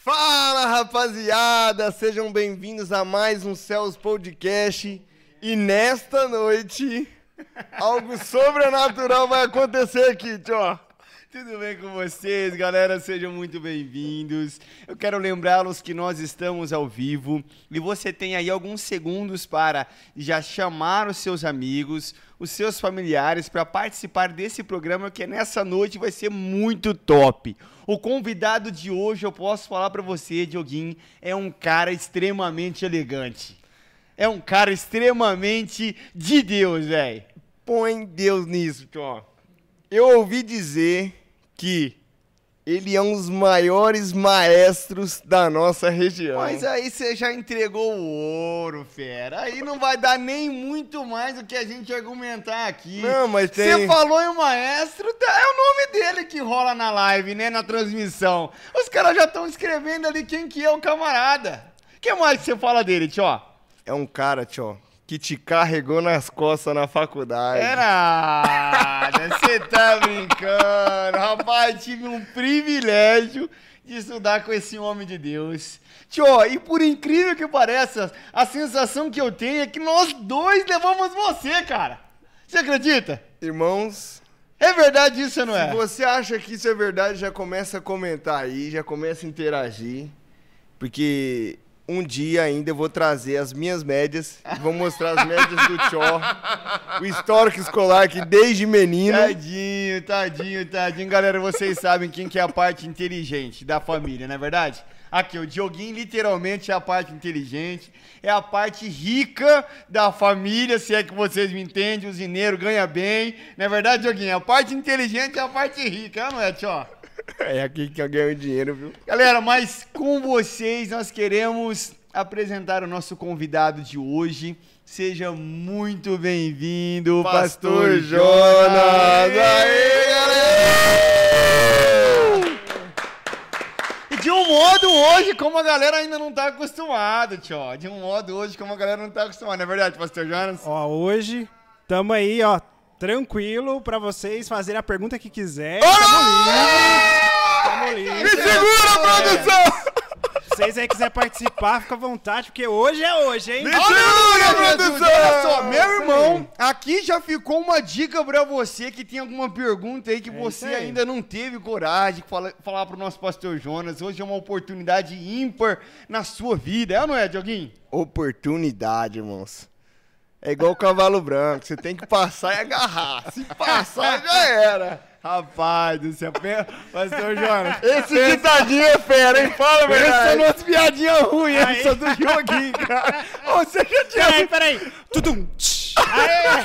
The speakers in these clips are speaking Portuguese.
Fala rapaziada, sejam bem-vindos a mais um Céus Podcast. E nesta noite, algo sobrenatural vai acontecer aqui, tio. Tudo bem com vocês, galera? Sejam muito bem-vindos. Eu quero lembrá-los que nós estamos ao vivo e você tem aí alguns segundos para já chamar os seus amigos, os seus familiares para participar desse programa que nessa noite vai ser muito top. O convidado de hoje, eu posso falar para você, Dioguinho, é um cara extremamente elegante. É um cara extremamente de Deus, velho. Põe Deus nisso, tio. Eu ouvi dizer que ele é um dos maiores maestros da nossa região. Mas aí você já entregou o ouro, fera. Aí não vai dar nem muito mais o que a gente argumentar aqui. Não, mas tem... Você falou em um maestro, tá- é o nome dele que rola na live, né, na transmissão. Os caras já estão escrevendo ali quem que é o camarada. O que mais você fala dele, tio? É um cara, tio, que te carregou nas costas na faculdade. É nada, você tá brincando. Rapaz, tive um privilégio de estudar com esse homem de Deus. Tio, e por incrível que pareça, a sensação que eu tenho é que nós dois levamos você, cara. Você acredita? Irmãos, É verdade isso, não é? se você acha que isso é verdade, já começa a comentar aí, já começa a interagir. Porque um dia ainda eu vou trazer as minhas médias, vou mostrar as médias do Tchó, o histórico escolar que desde menino. Tadinho, tadinho, tadinho. Galera, vocês sabem quem que é a parte inteligente da família, não é verdade? Aqui, o Dioguinho literalmente é a parte inteligente, é a parte rica da família, se é que vocês me entendem, o Zineiro ganha bem, não é verdade, Dioguinho? A parte inteligente é a parte rica, não é, tio? É aqui que eu ganho dinheiro, viu? Galera, mas com vocês nós queremos apresentar o nosso convidado de hoje. Seja muito bem-vindo, Pastor Pastor, Jonas! Aê, galera! E de um modo hoje, como a galera ainda não tá acostumada, tio. De um modo hoje, como a galera não tá acostumada, não é verdade, Pastor Jonas? Ó, hoje tamo aí, ó, tranquilo pra vocês fazerem a pergunta que quiser. Tamo livre. Me segura, produção! Se vocês aí quiserem participar, fica à vontade, porque hoje é hoje, hein? Me segura, produção! Olha só, meu irmão, aqui já ficou uma dica pra você que tem alguma pergunta aí que É você aí. ainda não teve coragem de falar, falar pro nosso pastor Jonas. Hoje é uma oportunidade ímpar na sua vida, é ou não é, Dioguinho? Oportunidade, irmãos. É igual o cavalo branco, você tem que passar e agarrar. Se passar, já era. Rapaz do céu, pastor Jonas. Esse ditadinho é fera, hein? Fala a Pensa verdade. numas piadinhas ruins Aí. essa do joguinho, cara. Ô, Você já tinha Peraí, peraí. Tudum. Aê.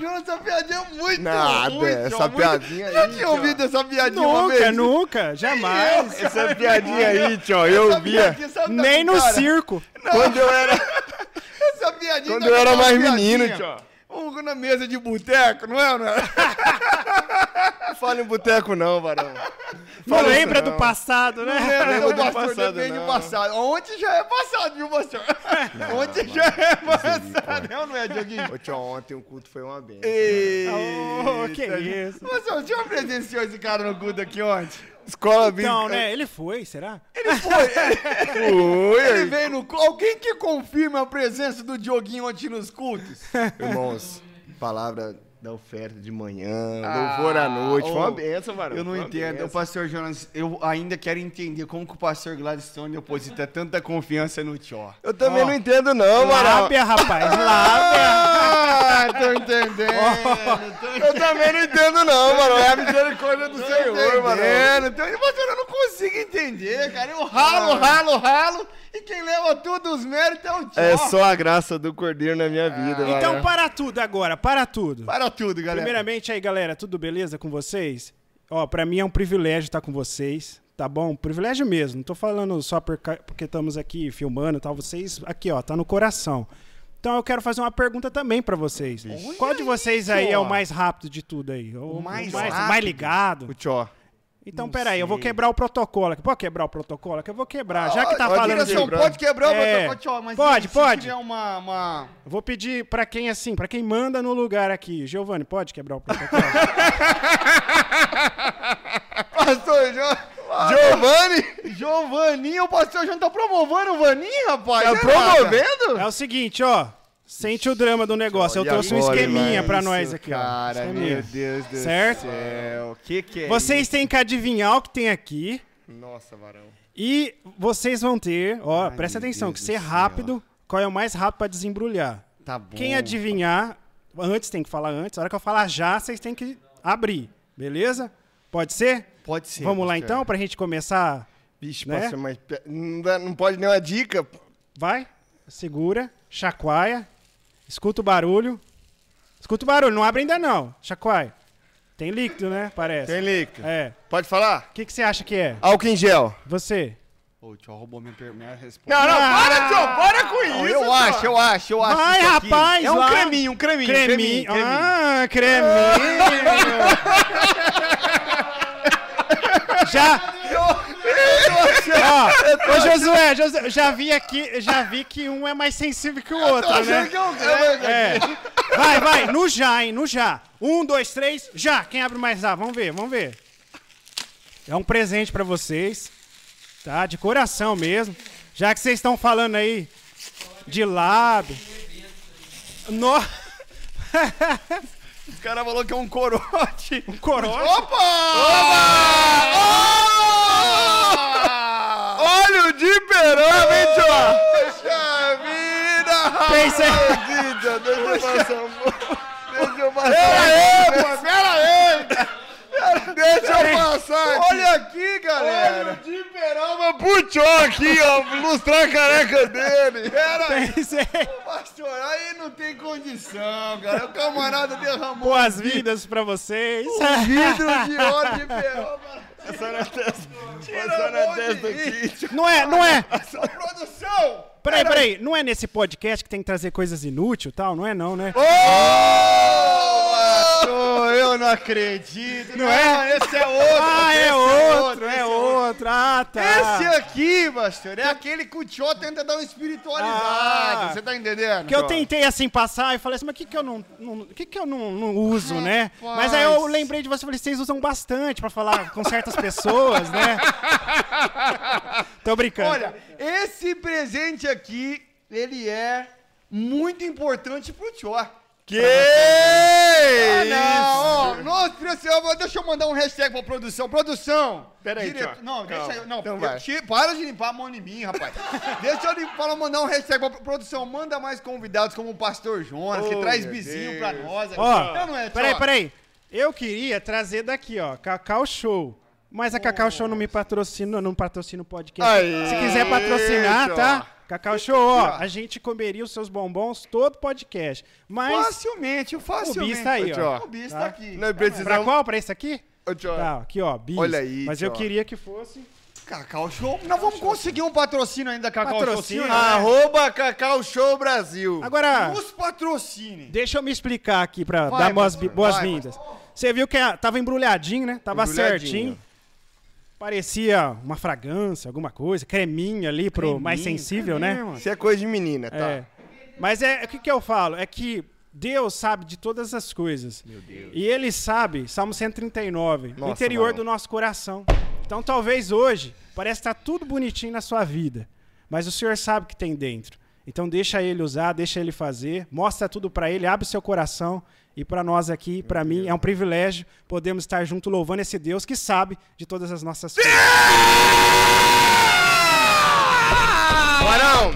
Jonas, essa piadinha é muito Nada, ruim. essa tio, muito- piadinha Já aí, tinha tio. ouvido essa piadinha uma Nunca, vez? nunca, jamais. Essa piadinha aí, tio, eu via. piadinha, Nem no cara, circo. Quando eu era. Essa piadinha Quando eu era mais piadinha. menino, tio. Um na mesa de boteco, não é, não é? Não fala em boteco, não, varão. Não lembra isso, do não. passado, né? Lembra lembro do do pastor, passado, depende do não. passado. Ontem já é passado, viu, pastor? Ontem já é passado, é ou não é, Dioguinho? Ô, tio, ontem o culto foi uma benção. Oh, que Eita. isso. Pastor, o senhor presenciou esse cara no culto aqui ontem? Escola bíblica. Então, né? Ele foi, será? Ele foi, ele, Oi, ele veio no culto. Alguém que confirma a presença do Dioguinho ontem nos cultos? Irmãos, palavra da oferta de manhã, Ah, louvor à noite. Foi uma benção, varão. Eu não entendo. O pastor Jonas, eu ainda quero entender como que o pastor Gladstone deposita tanta confiança no Tio. Eu também Ó, não entendo, não, varão. Lábia, rapaz, lábia. Ah, tô entendendo. tô Eu também não entendo, não, mano. É a misericórdia do Tô Senhor, mano. entendendo. Então, pastor, eu não consigo entender, cara. Eu ralo, ralo, ralo. E quem leva tudo os méritos é o Tio. É só a graça do Cordeiro na minha vida, Ah. Então, para tudo agora, para tudo. Para tudo, galera. Primeiramente aí, galera, tudo beleza com vocês? Ó, pra mim é um privilégio estar com vocês, tá bom? Privilégio mesmo, não tô falando só porque estamos aqui filmando e tal, vocês aqui, ó, tá no coração. Então eu quero fazer uma pergunta também pra vocês. Qual de vocês aí é o mais rápido de tudo aí? O mais mais, rápido? mais ligado? O Tchó. Então, não peraí, sei. eu vou quebrar o protocolo aqui. Pode quebrar o protocolo aqui? Eu vou quebrar. Já que tá a falando. Direção, de... Assim, pode quebrar é, o protocolo, mas pode, pode. tiver uma, uma. Vou pedir pra quem, assim, pra quem manda no lugar aqui. Giovanni, pode quebrar o protocolo? Pastor Giovanni. Giovanni? Giovanni, o pastor João tá promovendo o Vaninho, rapaz? Tá promovendo? É o seguinte, ó. Sente o drama do negócio. Eu trouxe um esqueminha pra nós aqui, ó. Cara, Esqueminha. meu Deus do Certo? céu. O que que é Vocês isso? têm que adivinhar o que tem aqui. Nossa, varão. E vocês vão ter, ó, Ai, presta atenção, Deus que ser rápido, qual é o mais rápido pra desembrulhar. Tá bom. Quem adivinhar, antes tem que falar antes, a hora que eu falar já, vocês têm que abrir, beleza? Pode ser? Pode ser. Vamos lá então, pra gente começar. Vixe, Né? mas pe- não, dá- não pode nem uma dica? Vai, segura, chacoalha, escuta o barulho. Escuta o barulho, não abre ainda não, chacoalha. Tem líquido, né? Parece. Tem líquido. É. Pode falar? O que, que você acha que é? Álcool em gel. Você? Ô, o tio roubou minha, per- minha resposta. Não, não, Ah! para, tio, para com Não, isso. eu tio. acho, eu acho, eu acho. Vai, isso aqui. rapaz, É um lá. creminho, um creminho. Creminho. creminho, creminho. Ah, creminho. Já. Ó, ô Josué, Josué, já vi aqui, já vi que um é mais sensível que o outro, né? Que eu ganho. É. Vai, vai, no já, hein, no já. Um, dois, três, já. Quem abre mais A? Vamos ver, vamos ver. É um presente pra vocês, tá? De coração mesmo. Já que vocês estão falando aí de lado. No... Os caras falaram que é um corote. Um corote. Olha o de perama, hein, tio? Puxa vida, Pensa Deixa eu passar um pouco. Deixa eu passar. Pera aí, pô, pera. Deixa eu passar aqui. Olha aqui, galera. Olha o de perama pro tio aqui, ó. Lustrar a careca dele. Pera aí. Pastor, aí não tem condição, cara. O camarada derramou Boas-vindas pra vocês. vidro de óleo de peroma. Passar na testa. Passar um na aqui. Não é, não é. Só produção! Peraí, peraí. Não é nesse podcast que tem que trazer coisas inúteis e tal? Não é não, né? Eu não acredito. Não, é? esse é outro. Ah, esse é outro, esse é outro. Ah, tá. Esse aqui, pastor, é aquele que o tio tenta dar uma espiritualizada. Ah. Você tá entendendo? Que eu tentei assim passar e falei assim, mas o que que eu não, não que que eu não, não uso, né? Rapaz. Mas aí eu lembrei de você, falei, vocês usam bastante pra falar com certas pessoas, né? Tô brincando. Olha, esse presente aqui, ele é muito importante pro tio. Que Ah, isso? não, ó, nossa, precisamos, deixa eu mandar um hashtag pra produção. Produção! Pera aí, Direto- tio. Não, Calma. deixa eu. Não, Então eu- vai. ti- para de limpar a mão em mim, rapaz. deixa eu limpar, mandar um hashtag pra produção. Manda mais convidados como o Pastor Jonas, que Oh, traz meu vizinho Deus. pra nós. Ó, não, não é, peraí, peraí. Eu queria trazer daqui, ó, Cacau Show. Mas a Cacau Show não me patrocina, não patrocina o podcast. Aí, Se quiser patrocinar, tio. tá? Cacau Show, ó, a gente comeria os seus bombons todo podcast. Mas Facilmente, facilmente. o bis tá aí, ó. O bis Tá? tá aqui. Nós Pra precisamos... qual? Pra esse aqui? Ô, Tá, aqui, ó, bis. Olha aí, Mas eu queria que fosse... Cacau Show. Nós vamos conseguir um patrocínio ainda, Cacau Patrocínio, Show. né? Arroba Cacau Show Brasil. Agora, Nos patrocine. deixa eu me explicar aqui pra Vai, dar boas- boas-vindas. Você viu que a- tava embrulhadinho, né? Tava Embrulhadinho. certinho. Parecia uma fragrância, alguma coisa, creminho ali pro mais Creminho, sensível, creminho, né? mano. Isso é coisa de menina, tá? É. Mas é o que, que eu falo? É que Deus sabe de todas as coisas. Meu Deus. E Ele sabe, Salmo 139, no Nossa, interior mano. do nosso coração. Então talvez hoje parece estar tudo bonitinho na sua vida, mas o Senhor sabe o que tem dentro. Então deixa Ele usar, deixa Ele fazer, mostra tudo para Ele, abre o seu coração. E para nós aqui, para mim, é um privilégio podemos estar junto louvando esse Deus que sabe de todas as nossas coisas. Varão,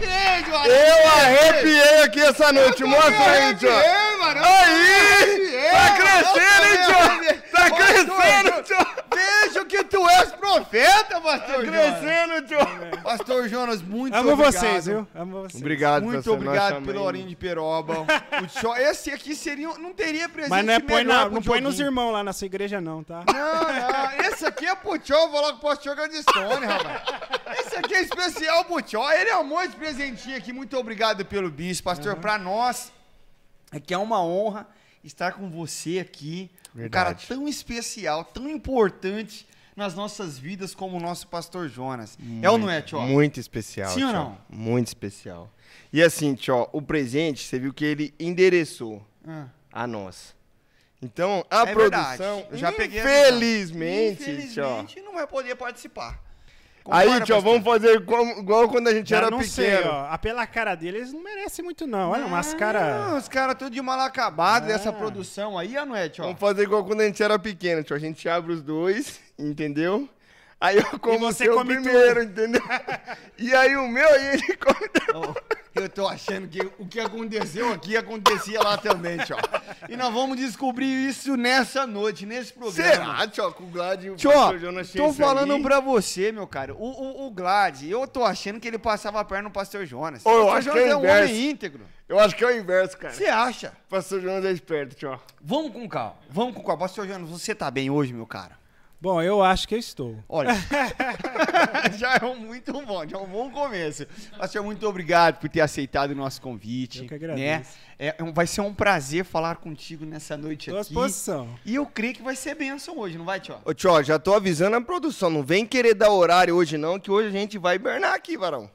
eu arrepiei aqui essa noite. Mostra aí, tio. Aí! Tá crescendo, hein, tio? Tá crescendo, tio. Tu és profeta, pastor Jonas. Crescendo, tio. Pastor Jonas, muito Amo obrigado. vocês, viu? Amo vocês. Obrigado, Muito pastor, obrigado pelo Orinho de Peroba. O tio- esse aqui seria, um- não teria presente Mas não, é põe, na- não põe nos irmãos lá na sua igreja, não, tá? Não, não, esse aqui é pro tio, vou logo pro pastor Gladstone, rapaz. Esse aqui é especial pro tio. Ele amou esse presentinho aqui. Muito obrigado pelo bis, pastor. Pra nós, é que é uma honra estar com você aqui. Um cara Verdade. tão especial, tão importante nas nossas vidas como o nosso pastor Jonas. é ou não é, tio? Muito especial, Sim ou não? Muito especial. E assim, tio, o presente, você viu que ele endereçou Ah. a nós. Então, a É verdade. produção, Eu já peguei infelizmente, tio, Infelizmente, não vai poder participar. Aí, tio, vamos fazer igual, igual quando a gente Já era não pequeno. sei, ó. Ah, Pela cara dele, eles não merecem muito, não. Olha, umas caras. Não, os caras tudo de mal acabado dessa produção aí, a noite, ó. Vamos fazer igual quando a gente era pequeno, tio. A gente abre os dois, entendeu? Aí eu como você o come primeiro, entendeu? E aí o meu, aí ele come depois. Eu tô achando que o que aconteceu aqui acontecia lá também, tio. E nós vamos descobrir isso nessa noite, nesse programa. Será, tio? Com o Glad e o Jonas tinha tô falando aí? pra você, meu cara. O, o, o Glad, eu tô achando que ele passava a perna no pastor Jonas. Ô, eu o pastor acho que é Jonas é um inverso. homem íntegro. Eu acho que é o inverso, cara. Você acha? Pastor Jonas é esperto, tio. Vamos com calma. Vamos com calma. Pastor Jonas, você tá bem hoje, meu cara? Bom, eu acho que eu estou. Olha, já é um muito bom, já é um bom começo. Pastor, muito obrigado por ter aceitado o nosso convite. Eu que Né? agradeço. É, é um- vai ser um prazer falar contigo nessa noite Tô à aqui. disposição. E eu creio que vai ser bênção hoje, não vai, tio? Ô, tio, já tô avisando a produção. Não vem querer dar horário hoje, não, que hoje a gente vai hibernar aqui, varão.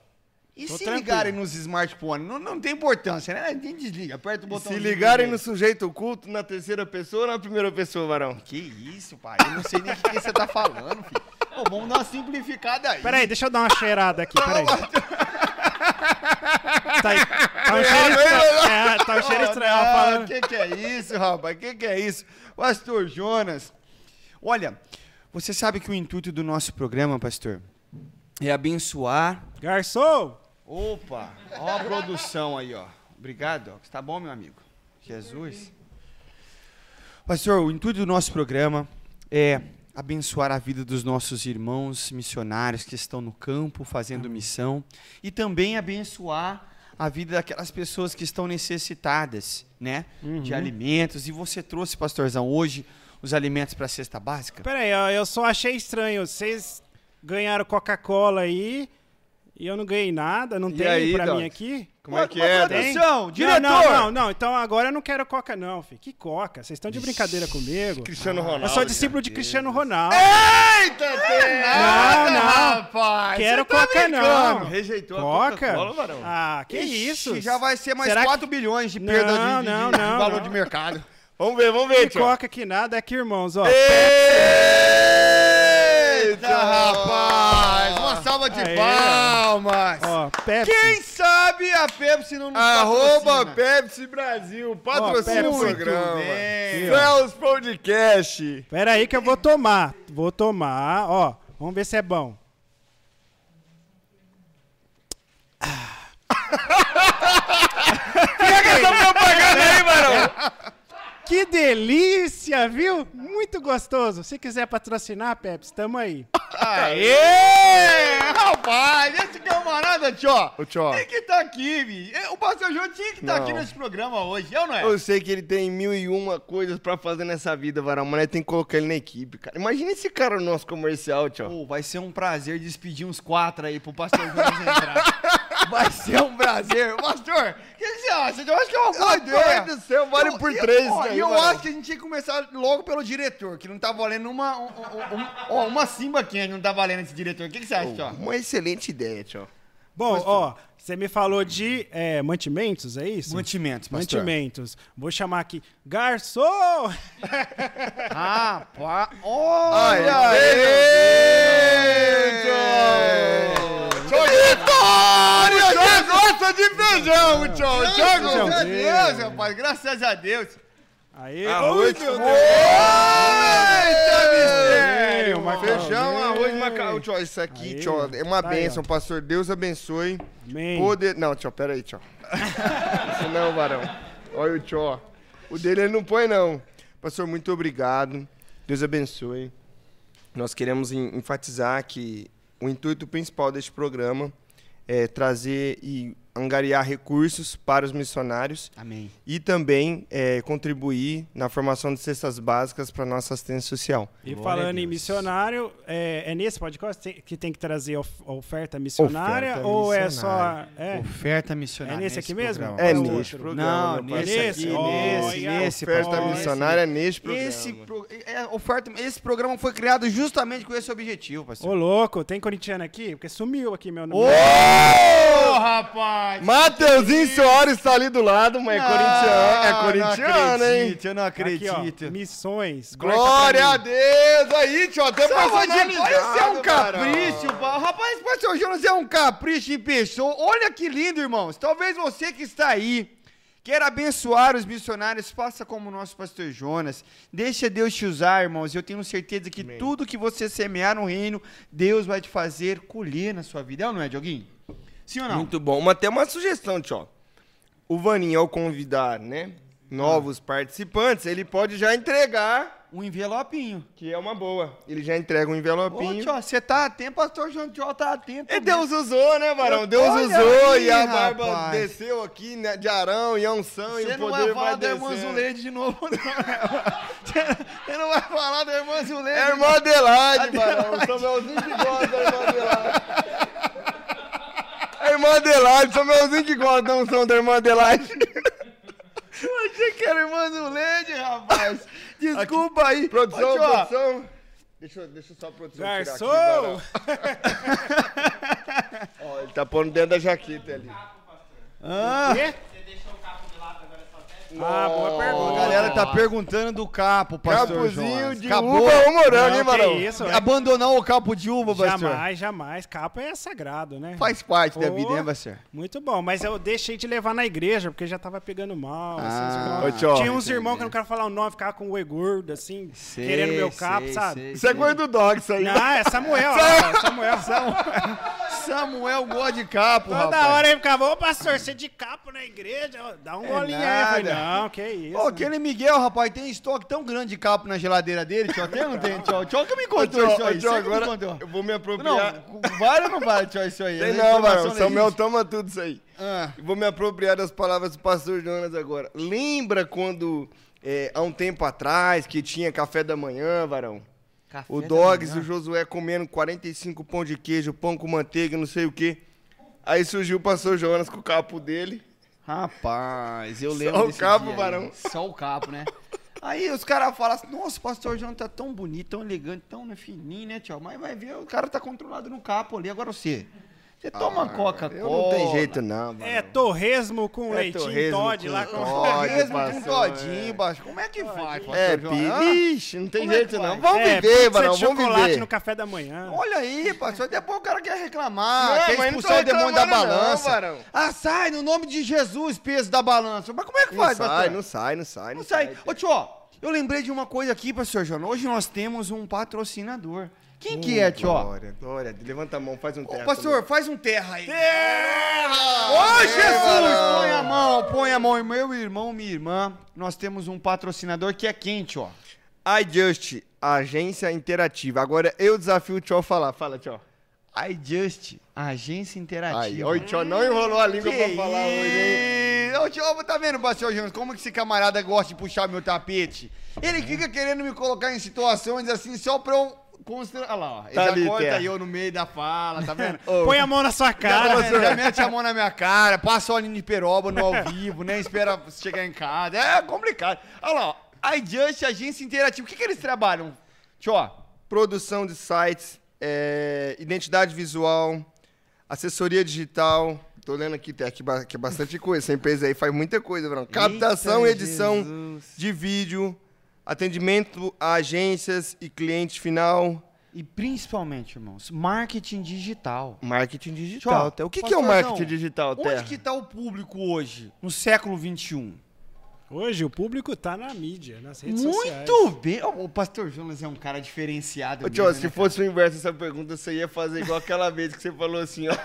E Tô se tranquilo. ligarem nos smartphones? Não, não tem importância, né? Nem desliga, aperta o botão. se ligarem no sujeito oculto na terceira pessoa ou na primeira pessoa, varão? Que isso, pai? Eu não sei nem o que, que você tá falando, filho. Ô, vamos dar uma simplificada aí. Peraí, deixa eu dar uma cheirada aqui, peraí. Tá, aí, tá um cheiro estranho. É, tá um cheiro estranho. falando- que, que é isso, rapaz? O que, que é isso? Pastor Jonas, olha, você sabe que o intuito do nosso programa, pastor, é abençoar. Garçom! Opa, ó a produção aí, ó. Obrigado, Doc. Tá bom, meu amigo? Jesus. Pastor, o intuito do nosso programa é abençoar a vida dos nossos irmãos missionários que estão no campo fazendo missão e também abençoar a vida daquelas pessoas que estão necessitadas, né, de alimentos. E você trouxe, pastorzão, hoje os alimentos para a cesta básica? Peraí, ó, eu só achei estranho. Vocês ganharam Coca-Cola aí e eu não ganhei nada. Não E tem aí, pra Doc? mim aqui? Como é que é, produção, Doc? Não, diretor! Não, não, não. Então agora eu não quero Coca, não, filho. Que Coca? Vocês estão de brincadeira comigo? Cristiano Ronaldo. Eu sou discípulo de Cristiano Ronaldo. Eita, Não, não. rapaz! Quero tá Coca, não. brincando. Rejeitou a Coca? Coca-Cola, varão. Ah, que Ixi, isso? Já vai ser mais Será que- 4 bilhões de perda Não, de, de- não, de não, valor não. de mercado. Vamos ver, vamos ver, Que tio. Coca que nada. Aqui, irmãos, ó. Eita, rapaz! Uma salva de Aê. Palmas! Ó, Pepsi. Quem sabe a Pepsi não nos Arroba patrocina? Pepsi Brasil, patrocina Ó, o Pepsi. programa. Céus Podcast. Pera aí que eu vou tomar. Vou tomar, ó. Vamos ver se é bom. Que delícia, viu? Muito gostoso. Se quiser patrocinar, Pepsi, tamo aí. Aê! Rapaz, esse camarada, tio, Ô, tio. tem que estar aqui, vi. O pastor João tinha que estar Não. aqui nesse programa hoje, eu não é? Eu sei que ele tem mil e uma coisas pra fazer nessa vida, varão, mas tem que colocar ele na equipe, cara. Imagina esse cara no nosso comercial, tio. Pô, vai ser um prazer despedir uns quatro aí pro pastor Jonas entrar. Vai ser um prazer. Pastor, o que você acha? Eu acho que é uma boa ideia. Rapaz do céu, vale por Eu- três ó, aí, E eu acho que a gente tinha que começar logo pelo diretor, que não tá valendo uma, um, um- um- ó, uma simba quente, não tá valendo esse diretor. O que, que você acha, tio? Uma excelente ideia, tio. Bom, ó, você me falou de é, mantimentos, é isso? Mantimentos, pastor. Mantimentos. Vou chamar aqui. Garçom! Rapaz, olha Ai, Vitória! Você gosta de feijão, tio! Graças Thiago! a Deus, rapaz, graças a Deus. Aí, Arroz, Ui, meu Deus. Eita, mistério. Feijão, arroz, macarrão. Tio, isso aqui, Aí, tio, é uma tá aí, bênção, pastor. Deus abençoe. Amém. Poder... Não, tio, pera aí, tio. Isso não, varão. Olha o tio, ó. O dele ele não põe, não. Pastor, muito obrigado. Deus abençoe. Nós queremos en- enfatizar que o intuito principal deste programa é trazer e angariar recursos para os missionários Amém. e também é, contribuir na formação de cestas básicas para nossa assistência social. E Glória falando em missionário, é, é nesse podcast que tem que trazer of- oferta missionária Oferta ou é missionária. só. É, Oferta missionária. É nesse aqui mesmo? programa. É outro? programa. Não, nesse parceiro. Nesse? aqui, nesse, nesse. Oferta missionária neste programa. Esse, pro- é, oferta, esse programa foi criado justamente com esse objetivo, pastor. Ô, louco, tem corintiano aqui? Porque sumiu aqui meu Ô, nome. rapaz! Rapaz! Mateuzinho Soares tá ali do lado, mas é corintiano. É corintiano, hein? Eu não acredito. Aqui, ó, missões. Glória a. Deus! Aí, tio, até personalizado, isso é um Barão. capricho, pá. Rapaz, pastor Jonas é um capricho em pessoa. Olha que lindo, irmãos. Talvez você que está aí queira abençoar os missionários, faça como o nosso pastor Jonas. Deixa Deus te usar, irmãos. Eu tenho certeza que Amém. tudo que você semear no reino, Deus vai te fazer colher na sua vida. É ou não é, Dioguinho? Sim ou não? Muito bom. Mas tem uma sugestão, tio. O Vaninho, ao convidar, né, novos participantes, ele pode já entregar, Um envelopinho. que é uma boa. Ele já entrega um Ô, envelopinho. tio, você tá atento, pastor Jonas, tio, tá atento. E Deus usou, né, Barão? Eu- Deus olha usou aí, e a barba rapaz. desceu aqui né, de Arão e a unção e Você o não poder vai falar vai da irmã descendo. Zuleide de novo, não. Você- Você não vai falar da irmã Zuleide. É irmã Adelaide, Barão. O Samuelzinho que gosta da irmã Adelaide. Irmã Adelaide, Samuelzinho que gosta da unção da irmã Adelaide. Eu achei que era irmã Zuleide, rapaz. Desculpa aí. Produção, produção. Deixa, eu- deixa só a produção tirar aqui, Garçom! Ó, ele tá pondo dentro da jaqueta ali. Ah, Quê? Ah, boa a pergunta. galera tá perguntando do capo, pastor Capuzinho Jonas. de Acabou. uva ou morango, hein, que Barão? isso, é- Abandonou o capo de uva, pastor. Jamais, jamais. Capa é sagrado, né? Faz parte da Ô, vida, né, pastor? Muito bom, mas eu deixei de levar na igreja, porque já tava pegando mal. assim, Ah, tio. Tinha uns entendi. irmãos que eu não quero falar o nome, ficava com o E gordo, assim, Sei, querendo meu capo, sei, sabe? sei, Isso é sei. coisa do dog, isso aí. Não, é Samuel, ó, Samuel. Samuel gosta de capo, Toda rapaz. hora ele ficava, ô pastor, você de capo na igreja, dá um golinho aí. Eu falei. Não, que isso. Ô, aquele Miguel, rapaz, tem estoque tão grande de capo na geladeira dele, tio. Tem ou não tem, tio? Tio que me contou tio, isso aí. tio, agora eu vou me Não, apropriar. vale ou não vale, tio, isso aí? Tem não, Barão. Samuel toma tudo isso aí. Ah, Vou me apropriar das palavras do pastor Jonas agora. Lembra quando, é, há um tempo atrás, que tinha café da manhã, Varão? café O Dogs e o Josué comendo 45 pão de queijo, pão com manteiga, não sei o quê. Aí surgiu o pastor Jonas com o capo dele. Rapaz, eu Só lembro o cabo, dia aí. varão. Só o cabo, né? Aí os caras falam assim, nossa, o pastor João tá tão bonito, tão elegante, tão fininho, né, tio? Mas vai ver, o cara tá controlado no capo ali. Agora você, você toma Coca-Cola. Eu não tem jeito não, Varão. É torresmo com É leitinho torresmo Todd com lá com... Todd. Mesmo com todinho, é. baixo. Como é que faz, pastor É? Ixi, não tem Como é jeito não. faz? Vamos É, viver, de vamos chocolate viver. no café da manhã. Olha aí, pastor, depois o cara quer reclamar, Não, quer não expulsar o demônio da não, balança. varão. ah, sai, no nome de Jesus, peso da balança. Mas como é que Não faz, sai, pastor? não sai, não sai, Não não sai. sai. Ô, tio, eu lembrei de uma coisa aqui, pastor João. Hoje nós temos um patrocinador. Quem que é, tio? Ô, Glória, glória. Levanta a mão, faz um terra. pastor, faz um terra aí. Terra! Ô, Jesus! Põe a mão, põe a mão. Meu irmão, minha irmã, nós temos um patrocinador que é quente, ó. iJust, agência interativa. Agora eu desafio o Tio a falar. Fala, Tio. iJust, agência interativa. Aí, ó, o Tio não enrolou a língua pra falar hoje, hein? Ô, tio, tá vendo, pastor Jonas, como que esse camarada gosta de puxar meu tapete? Ele fica querendo me colocar em situações assim só pra eu considerar. Olha lá, ó. Ele Tá já ali, corta Terra. eu no meio da fala, tá vendo? Ô, Põe a mão na sua cara. Já, já mete a mão na minha cara, passa óleo de peroba no ao vivo, nem espera chegar em casa. É complicado. Olha lá, ó. iJust, agência interativa. O que, que eles trabalham? Ó. Produção de sites, é, identidade visual, assessoria digital. Tô lendo aqui, tem aqui, aqui é bastante coisa. Essa empresa aí faz muita coisa, Bruno. Captação e edição Jesus. de vídeo, atendimento a agências e cliente final, E principalmente, irmãos, marketing digital. marketing digital. Tio, o que, que é o marketing digital, Terra? Onde que tá o público hoje, no século XXI? Hoje o público tá na mídia, nas redes sociais. Muito bem. O pastor Jonas é um cara diferenciado. Ô, tio, mesmo, se né, fosse o inverso dessa pergunta, você ia fazer igual aquela vez que você falou assim, ó.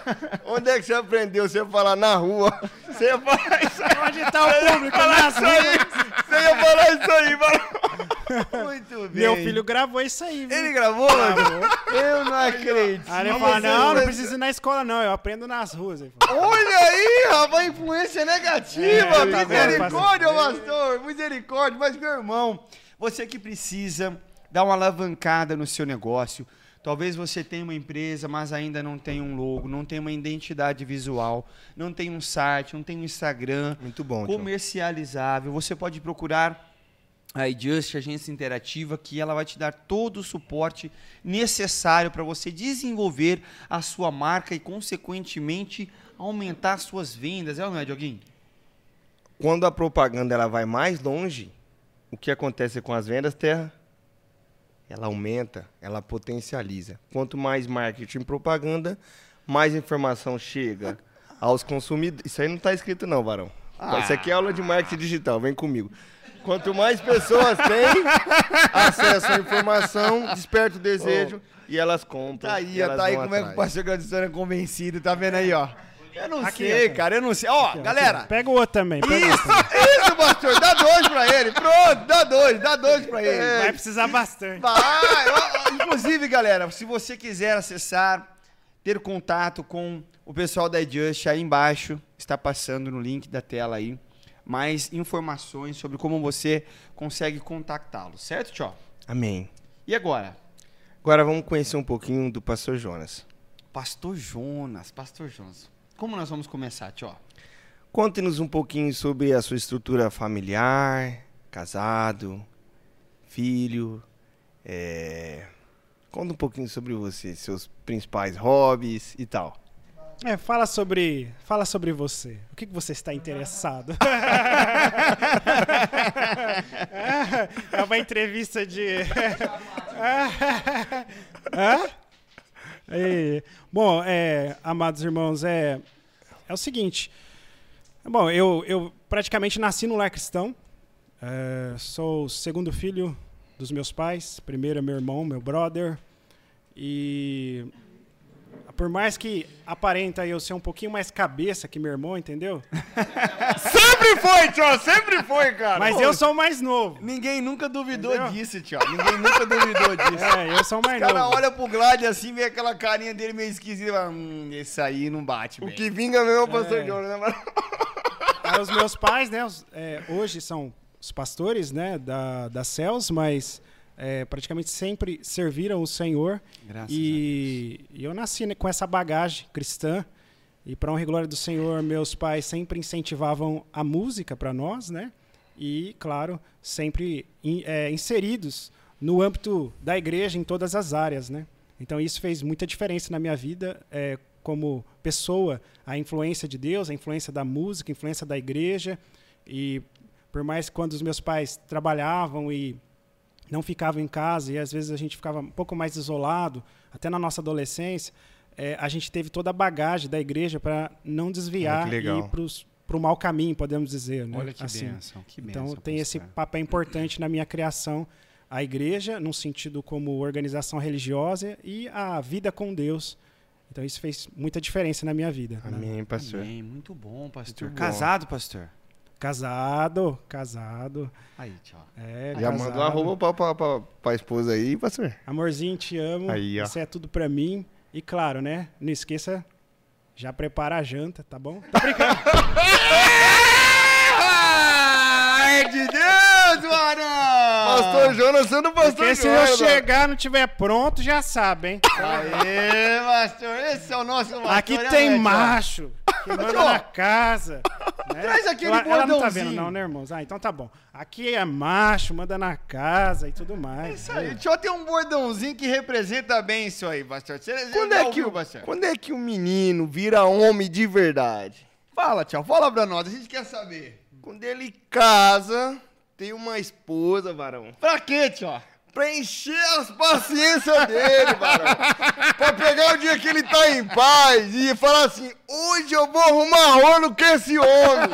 Onde é que você aprendeu? Você ia falar na rua. Você ia falar isso aí. Onde tá o público? Nas ruas. Você ia falar isso aí, mano. Muito bem. Meu filho gravou isso aí, viu? Ele gravou, mano? Eu não acredito. Aí ele fala, não, não precisa ir na escola não, eu aprendo nas ruas. Olha aí, rapaz, influência negativa. É, tá misericórdia, pastor. Misericórdia. Mas, meu irmão, você que precisa dar uma alavancada no seu negócio. Talvez você tenha uma empresa, mas ainda não tem um logo, não tem uma identidade visual, não tem um site, não tem um Instagram Muito bom, comercializável. Você pode procurar a iJust, agência interativa, que ela vai te dar todo o suporte necessário para você desenvolver a sua marca e, consequentemente, aumentar suas vendas. É ou não é, Dioguinho? Quando a propaganda ela vai mais longe, o que acontece com as vendas, Terra? Ela aumenta, ela potencializa. Quanto mais marketing e propaganda, mais informação chega aos consumidores. Isso aí não está escrito não, Varão. Isso aqui é aula de marketing digital, vem comigo. Quanto mais pessoas têm acesso à informação, desperta o desejo e elas compram. Tá aí, tá aí como é que o atrás. pastor Gladstone é convencido, tá vendo aí, ó. Eu não Aqui, sei, ó. cara, eu não sei. Ó, Aqui, galera, aqui. Pega o outro também. Isso, outro. isso, pastor, dá dois pra ele, pronto, dá dois, dá dois pra ele. Vai precisar bastante. Vai, inclusive, galera, se você quiser acessar, ter contato com o pessoal da Adjust, aí embaixo está passando no link da tela aí mais informações sobre como você consegue contactá-los, certo, Tchó? Amém. E agora? Agora vamos conhecer um pouquinho do pastor Jonas. Pastor Jonas, Pastor Jonas. Como nós vamos começar, Tchó? Conte-nos um pouquinho sobre a sua estrutura familiar, casado, filho. é, Conta um pouquinho sobre você, seus principais hobbies e tal. É, fala sobre, fala sobre você. O que, que você está interessado? é uma entrevista de. Hã? E, bom, é, amados irmãos, é, é o seguinte. Bom, eu, eu praticamente nasci no lar cristão. É, sou o segundo filho dos meus pais. Primeiro é meu irmão, meu brother. E por mais que aparenta eu ser um pouquinho mais cabeça que meu irmão, entendeu? Sempre foi, Tchó, sempre foi, cara. Mas eu sou o mais novo. Ninguém nunca duvidou Entendeu? disso, Tchó. Ninguém nunca duvidou disso. É, eu sou o O mais cara novo. olha pro Glad assim, vê aquela carinha dele meio esquisita e fala, hum, esse aí não bate, O bem. que vinga mesmo é o pastor Jonas, né, mano? Aí os meus pais, né, os- é, hoje são os pastores, né, da, da CELS, mas é, praticamente sempre serviram o Senhor. Graças E, e eu nasci né, com essa bagagem cristã. E para honra e glória do Senhor, meus pais sempre incentivavam a música para nós, né? E, claro, sempre in- é, inseridos no âmbito da igreja em todas as áreas, né? Então isso fez muita diferença na minha vida é, como pessoa, a influência de Deus, a influência da música, a influência da igreja. E por mais que quando os meus pais trabalhavam e não ficavam em casa e às vezes a gente ficava um pouco mais isolado, até na nossa adolescência, eh, a gente teve toda a bagagem da igreja para não desviar Ah, e ir para o mau caminho, podemos dizer. Né? Olha que Assim. bênção, que Então bênção, tem esse papel importante na minha criação, a igreja, num sentido como organização religiosa, e a vida com Deus. Então isso fez muita diferença na minha vida. né? Amém, pastor. Amém, muito bom, pastor. Muito bom. Casado, pastor? Casado, casado. Aí, Tchó. É, Já casado. mandou a roupa pra, pra, pra, pra esposa aí, pastor? Amorzinho, te amo. Aí, ó. Isso é tudo pra mim. E claro, né? Não esqueça, já prepara a janta, tá bom? Tô brincando. É de Deus, varão! Pastor Jonas sendo pastor Porque se eu chegar e não tiver pronto, já sabe, hein? Aê, pastor, esse é o nosso pastor. Aqui né, tem macho manda na casa. né? Traz aquele ela, ela não tá bordãozinho. vendo não, né, irmãos? Ah, então tá bom. Aqui é macho, manda na casa e tudo mais. Isso aí, Tchó tem um bordãozinho que representa bem isso aí, pastor. Você Quando já é, que, ouviu, quando é que o menino vira homem de verdade? Fala, Tchau, fala pra nós, a gente quer saber. Quando ele casa, tem uma esposa, varão. Pra quê, Tchó? Pra encher as paciências dele, varão. pra pegar o dia que ele tá em paz e falar assim: hoje eu vou arrumar rolo com esse homem.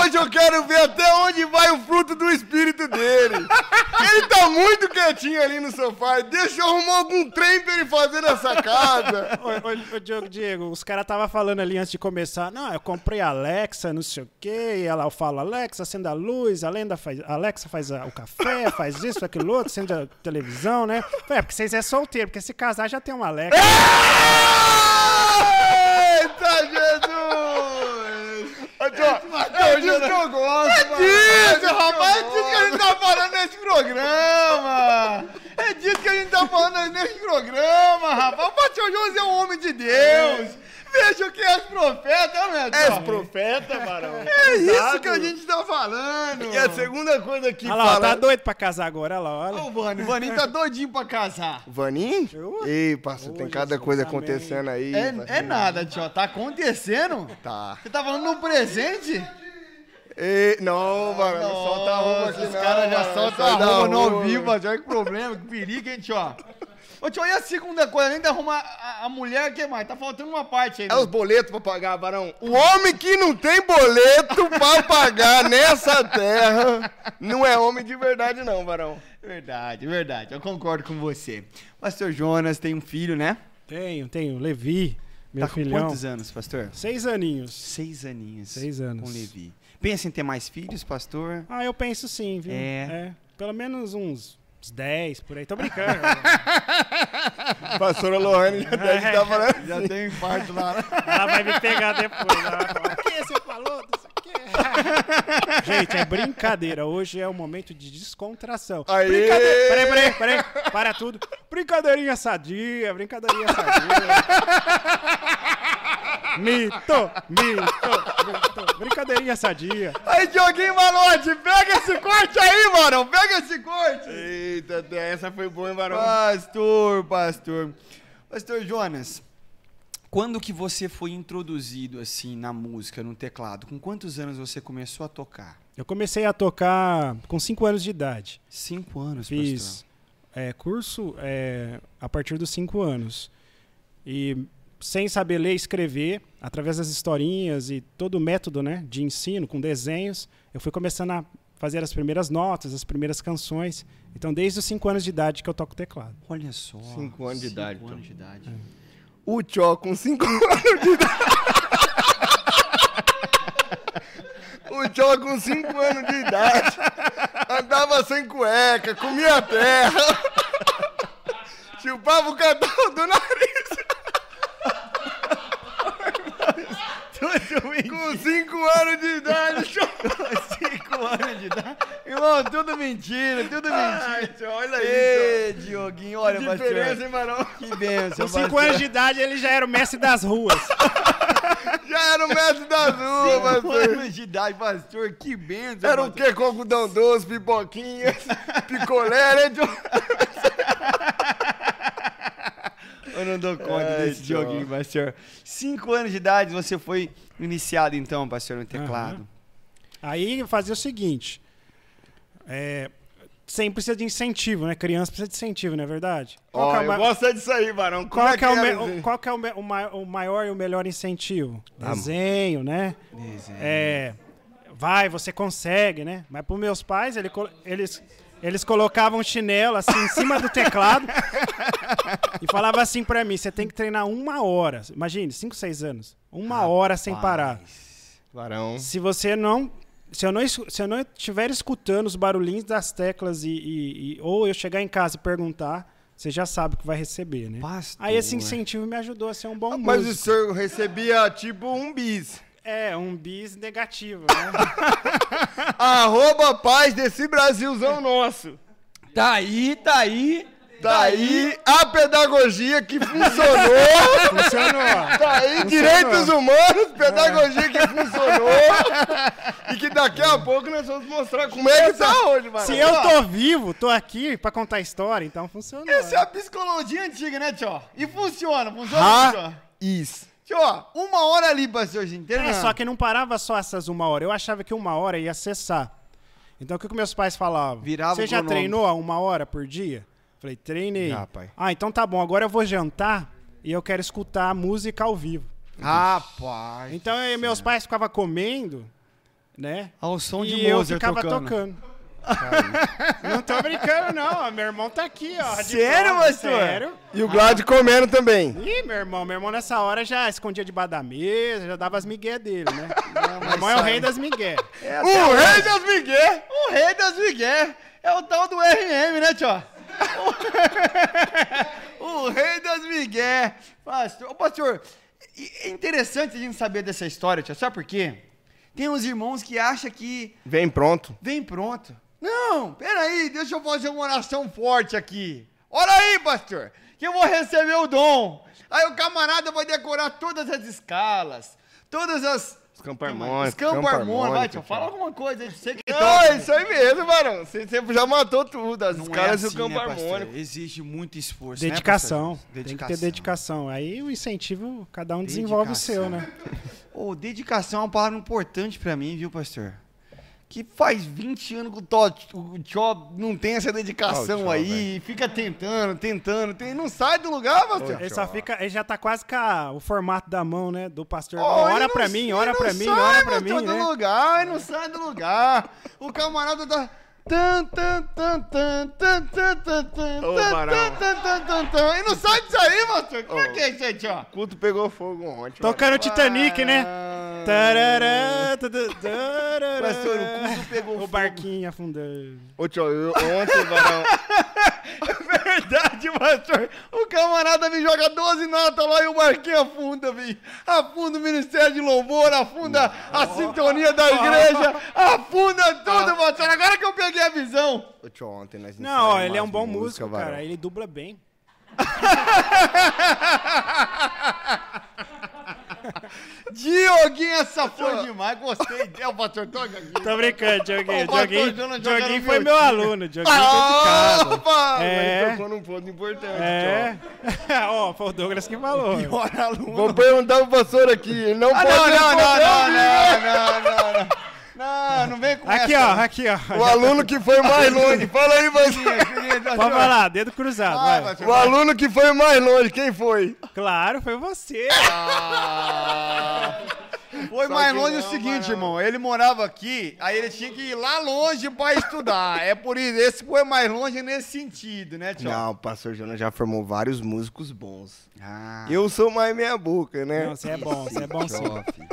Hoje eu quero ver até onde vai o fruto do espírito dele. Ele tá muito quietinho ali no sofá. Deixa eu arrumar algum trem pra ele fazer nessa casa. Ô, Diogo, Diego, os caras estavam falando ali antes de começar, não, eu comprei a Alexa, não sei o quê, e ela fala, Alexa, acenda a luz, a Lenda faz, Alexa faz a- o café, faz isso, aquilo outro, acende a televisão, né? É, porque vocês é solteiro, porque se casar já tem uma Alexa. Eita, Jesus! Ô, Tio, é disso que eu gosto, mano. Isso, rapaz, é disso que a gente tá falando nesse programa! É disso que a gente tá falando nesse programa, rapaz! O pastor José é um homem de Deus! Achou que és profeta, né, És profeta, varão. É isso que a gente tá falando. E a segunda coisa que Olha lá, fala... tá doido pra casar agora, olha lá, olha. Ô, Vani, o Vaninho tá doidinho pra casar. Vaninho? Eu? Ei, parceiro, tem cada coisa acontecendo aí. É, é nada, tio. Tá acontecendo? Tá. Você tá falando no presente? Ei, não, varão, não solta a roupa aqui Os caras já soltam a roupa no ao vivo, mas olha que problema, que perigo, hein, tio? Ô, tio, e a segunda coisa, além de arrumar a, a mulher, o que mais? Tá faltando uma parte aí. É né? os boletos pra pagar, varão. O homem que não tem boleto pra pagar nessa terra não é homem de verdade não, varão. Verdade, verdade. Eu concordo com você. Pastor Jonas tem um filho, né? Tenho, tenho. Levi, meu tá com filhão. quantos anos, pastor? Seis aninhos. Seis aninhos. Seis anos. Com Levi. Pensa em ter mais filhos, pastor? Ah, eu penso sim, viu? É. Pelo menos uns, uns 10 por aí. Tô brincando. Pastora Lohane já deve estar falando. Já tem um infarto lá. né? Ela vai me pegar depois. Falar, o que você falou disso aqui? Gente, é brincadeira. Hoje é o momento de descontração. Aê! Brincadeira. Peraí, peraí, peraí. Para tudo. Brincadeirinha sadia, brincadeirinha sadia. Mito, mito, mito. Brincadeirinha sadia. Aí, Dioguinho Malote, pega esse corte aí, mano. Pega esse corte. Eita, essa foi boa, hein, varão? Pastor, pastor. Pastor Jonas, quando que você foi introduzido assim na música, no teclado? Com quantos anos você começou a tocar? Eu comecei a tocar com 5 anos de idade. Cinco anos, Fiz é, curso é, a partir dos 5 anos. E sem saber ler e escrever, através das historinhas e todo o método né, de ensino, com desenhos, eu fui começando a fazer as primeiras notas, as primeiras canções. Então, desde os 5 anos de idade que eu toco teclado. Olha só. Cinco anos de idade, Cinco então. anos de idade. O Tchó com 5 anos de idade. O Tchó com 5 anos de idade andava sem cueca, comia terra, chupava o catarro do nariz. Tudo mentira. Com 5 anos de idade, Tchó. Cinco anos de idade. Irmão, tudo mentira, tudo Ai, mentira. Tchó, olha aí, Ei, Dioguinho, olha. Que diferença, hein, Marão? Que benção, Com 5 anos de idade, ele já era o mestre das ruas. Já era o mestre das ruas, Cinco pastor. anos de idade, pastor, que benção. Era o pastor. quê? Com algodão doce, pipoquinhas, picolé, né, Tchó? Eu não dou conta Ai, desse Tchó. joguinho, pastor. Cinco anos de idade, você foi iniciado, então, pastor, no teclado. Aí fazia o seguinte: é, sempre precisa de incentivo, né? Criança precisa de incentivo, não é verdade? Qual Ó, que é o eu ma- gosto disso aí, Barão. Como Qual que é, o, qual que é o, me- o ma- maior e o melhor incentivo? Desenho, né? Desenho. É, vai, você consegue, né? Mas para meus pais, ele eles, eles colocavam chinelo assim em cima do teclado e falavam assim para mim: você tem que treinar uma hora. Imagine, 5, 6 anos. Uma hora sem parar. Barão. Se você não. Se eu não, se eu não estiver escutando os barulhinhos das teclas e, e- e- ou eu chegar em casa e perguntar, você já sabe o que vai receber, né? Pastor. Aí esse incentivo me ajudou a ser um bom Mas o músico. senhor recebia tipo um bis. É, um bis negativo, né? Arroba paz desse Brasilzão nosso. Tá aí, tá aí. Tá aí a pedagogia que funcionou. Funcionou. Tá aí direitos humanos, pedagogia que funcionou. E que daqui a pouco nós vamos mostrar como é que tá hoje, mano. Se eu tô vivo, tô aqui pra contar história, então funcionou. Essa é a psicologia antiga, né, tio? E funciona, funciona, tio? Isso. Tio, uma hora ali, pastorzinho, inteiro. É, só que não parava só essas uma hora. Eu achava que uma hora ia cessar. Então o que, que meus pais falavam? Virava Você já cronômetro. treinou a uma hora por dia? Falei, treinei. Já, pai. Ah, então tá bom. Agora eu vou jantar e eu quero escutar a música ao vivo. Rapaz. Então eu meus pais ficavam comendo, né? Ao som de e eu ficava tocando. tocando. Não tô brincando, não. Meu irmão tá aqui, ó. Sério, pastor? Sério. E o Glad comendo também. Ih, meu irmão, meu irmão nessa hora já escondia debaixo da mesa, já dava as migué dele, né? meu irmão é o rei das migué. O rei das Miguel. O rei das Miguel. É o tal do RM, né, tio? o rei das Miguel. Pastor, ô, pastor, é interessante a gente saber dessa história, tio. Sabe por quê? Tem uns irmãos que acham que Vem pronto. vem pronto. Não, peraí, deixa eu fazer uma oração forte aqui. Olha aí, pastor. Que eu vou receber o dom. Aí o camarada vai decorar todas as escalas, todas as. Os campos harmônicos. Os campos harmônicos. Vai, tio, fala alguma coisa aí. Você que Não, toca. é isso aí mesmo, Barão. Você sempre já matou tudo. As Não é escalas e assim, o campo né, harmônico. Exige muito esforço. né, Dedicação. Tem que ter dedicação. Aí o incentivo, cada um desenvolve o seu, né? Ô, dedicação é uma palavra importante pra mim, viu, pastor? Que faz 20 anos que o Tó, o Tchó não tem essa dedicação aí, fica tentando, tentando, tem, não sai do lugar, pastor. Ele só fica, ele já tá quase com a- o formato da mão, né? Do pastor. Ó, ora pra não- mim, ora não pra mim, sai, ora pra mim, do né? lugar, ele não sai do lugar. O camarada tá... E não sai disso aí, pastor. Como é que é isso aí, Tchó? O culto pegou fogo ontem. Tocando Titanic, né? Ah. Tarará. Pastor, o culto pegou O fogo. barquinho afundando. Ô, tio, eu, ontem, Barão. Pastor. O camarada me joga 12 notas lá e o barquinho afunda, vi. Afunda o Ministério de Louvor, afunda a sintonia da igreja, afunda tudo, pastor. Agora que eu peguei a visão. Tio, ontem nós Não, ó, ele é um bom músico, cara. Ele dubla bem. Dioguinho é safou demais, gostei dele, pastor. Toca aqui. Tô brincando, Dioguinho. Dioguinho, Dioguinho foi meu aluno. Dioguinho Ah, dedicado. opa! É. Ele tocou num ponto importante, É. Ó, foi o Douglas que falou. Pior aluno. Vou perguntar pro pastor aqui. Ele não Ah, pode não, não, não, não, não, não, não, não. Não, não vem com Aqui, essa. ó, aqui, ó. O aluno que foi mais longe. Fala aí, pastor. Pode falar, dedo cruzado, Vai, vai. O aluno que foi mais longe, quem foi? Claro, foi você. Ah. Foi Só mais longe o não, seguinte, Barão. irmão. Ele morava aqui, aí ele tinha que ir lá longe pra estudar. É por isso, esse foi mais longe nesse sentido, né, tio? Não, o pastor Jonas já formou vários músicos bons. Ah, Eu sou mais meia boca, né? Não, você é bom, você é bom sim.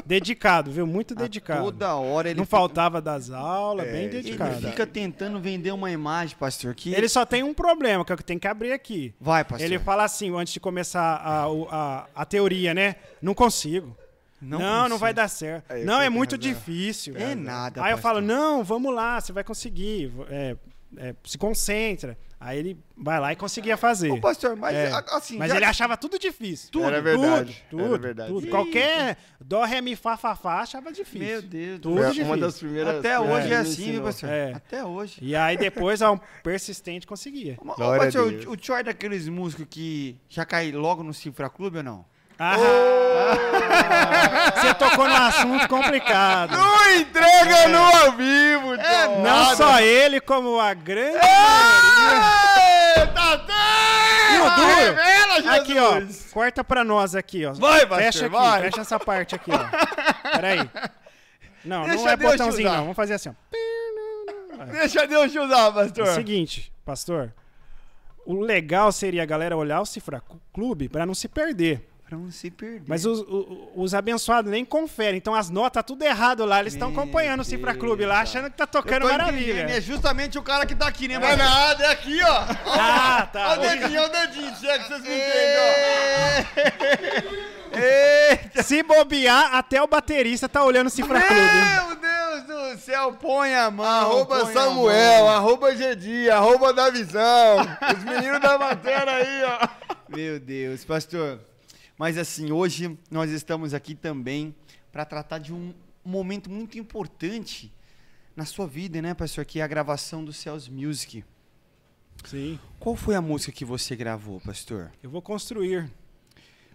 Dedicado, viu? Muito dedicado. toda hora ele Não fica- faltava das aulas, bem Ele dedicado. fica tentando vender uma imagem, pastor, que... Ele só tem um problema, que eu tenho que abrir aqui. Vai, pastor. Ele fala assim, antes de começar a, o- a, a teoria, né? Não consigo. Não Não, não, vai dar certo. Aí, não, é muito razão. difícil. É nada, Aí eu falo, não, vamos lá, você vai conseguir. É, é, se concentra. Aí ele vai lá e conseguia fazer. Ô, pastor, mas É. assim... Mas já- ele achava tudo difícil. Tudo, Era verdade, Tudo, era tudo, verdade. tudo. Qualquer dó, ré, mi, fá, fá, fá, achava difícil. Meu Deus do Tudo Foi difícil. uma das primeiras Até hoje é me assim, viu, pastor? É. Até hoje. E aí depois, um persistente conseguia. Ô, pastor, o, o tio é daqueles músicos que já cai logo no Cifra Clube ou não? Ah, Você tocou num assunto complicado. Não entrega no ao vivo, É, tio. Não só ele, como a grande Eita, E o duro? Revela, Jesus! Aqui, ó. Corta pra nós aqui, ó. Vai, pastor, Fecha aqui, vai. fecha essa parte aqui, ó. Peraí. Não, Deixa não é Deus botãozinho, não. Vamos fazer assim, ó. Deixa Deus te usar, pastor. É o seguinte, pastor. O legal seria a galera olhar o Cifra Clube pra não se perder. Pra não se perder. Mas os, o- os abençoados nem conferem. Então as notas tá tudo errado lá. Eles estão acompanhando o Cifra Clube lá, achando que tá tocando maravilha. É justamente o cara que tá aqui, né? É nada, é aqui, ó. Ah, tá. Olha o dedinho, olha o dedinho, chega que vocês me entendem, Eita! Se bobear, até o baterista tá olhando o Cifra Clube. Meu Deus do céu, põe a mão. ó. Arroba põe Samuel, arroba Gedi, arroba da visão. Os meninos da matéria aí, ó. Meu Deus, pastor. Mas assim, hoje nós estamos aqui também para tratar de um momento muito importante na sua vida, né, pastor? Que é a gravação do Céus Music. Sim. Qual foi a música que você gravou, pastor? Eu vou construir.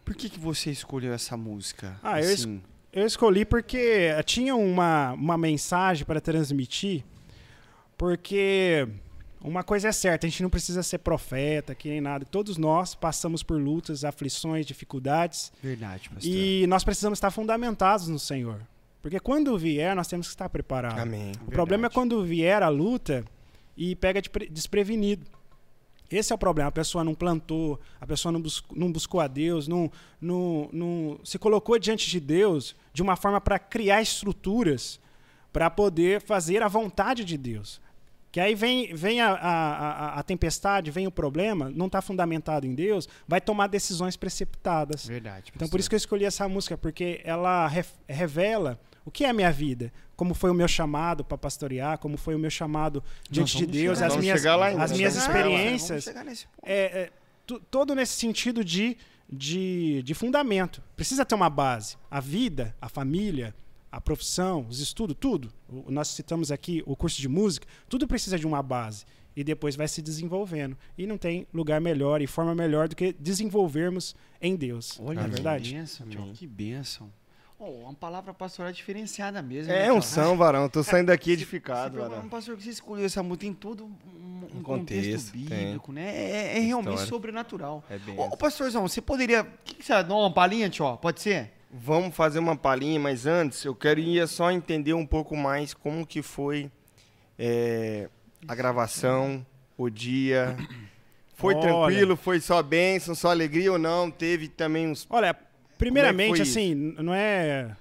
Por que, que você escolheu essa música? Ah, eu assim? Eu escolhi porque tinha uma, uma mensagem para transmitir, porque uma coisa é certa, a gente não precisa ser profeta, que nem nada. Todos nós passamos por lutas, aflições, dificuldades, Verdade, pastor. e nós precisamos estar fundamentados no Senhor. Porque quando vier, nós temos que estar preparados. Amém. O problema é quando vier a luta e pega de pre- desprevenido. Esse é o problema. A pessoa não plantou, a pessoa não, bus- não buscou a Deus, não, não, não se colocou diante de Deus de uma forma para criar estruturas para poder fazer a vontade de Deus. Que aí vem, vem a, a, a, a tempestade, vem o problema, não está fundamentado em Deus, vai tomar decisões precipitadas. Verdade, Então por isso que eu escolhi essa música, porque ela re- revela o que é a minha vida, como foi o meu chamado para pastorear, como foi o meu chamado diante de Deus, chegar- as minhas, lá as minhas lá, experiências. Ponto. É, é, todo nesse sentido de, de, de fundamento. Precisa ter uma base. A vida, a família, a profissão, os estudos, tudo. O- nós citamos aqui o curso de música, tudo precisa de uma base. E depois vai se desenvolvendo. E não tem lugar melhor e forma melhor do que desenvolvermos em Deus. Olha, não é que verdade? bênção, tio, Amém. que bênção. Oh, uma palavra pastoral diferenciada mesmo. É né, um são, varão. Tô saindo daqui edificado, varão. pastor, que você escolheu essa música? Tem todo um, um Um contexto, contexto, tem. bíblico, né? É, é realmente História. sobrenatural. É bem. Ô, ô, pastorzão, você poderia. O que, que você dá uma palhinha, tio? Pode ser? Vamos fazer uma palhinha, mas antes eu queria só entender um pouco mais como que foi é, a gravação, o dia. Foi Olha. tranquilo? Foi só bênção, só alegria ou não? Teve também uns. Olha, primeiramente, foi assim, não é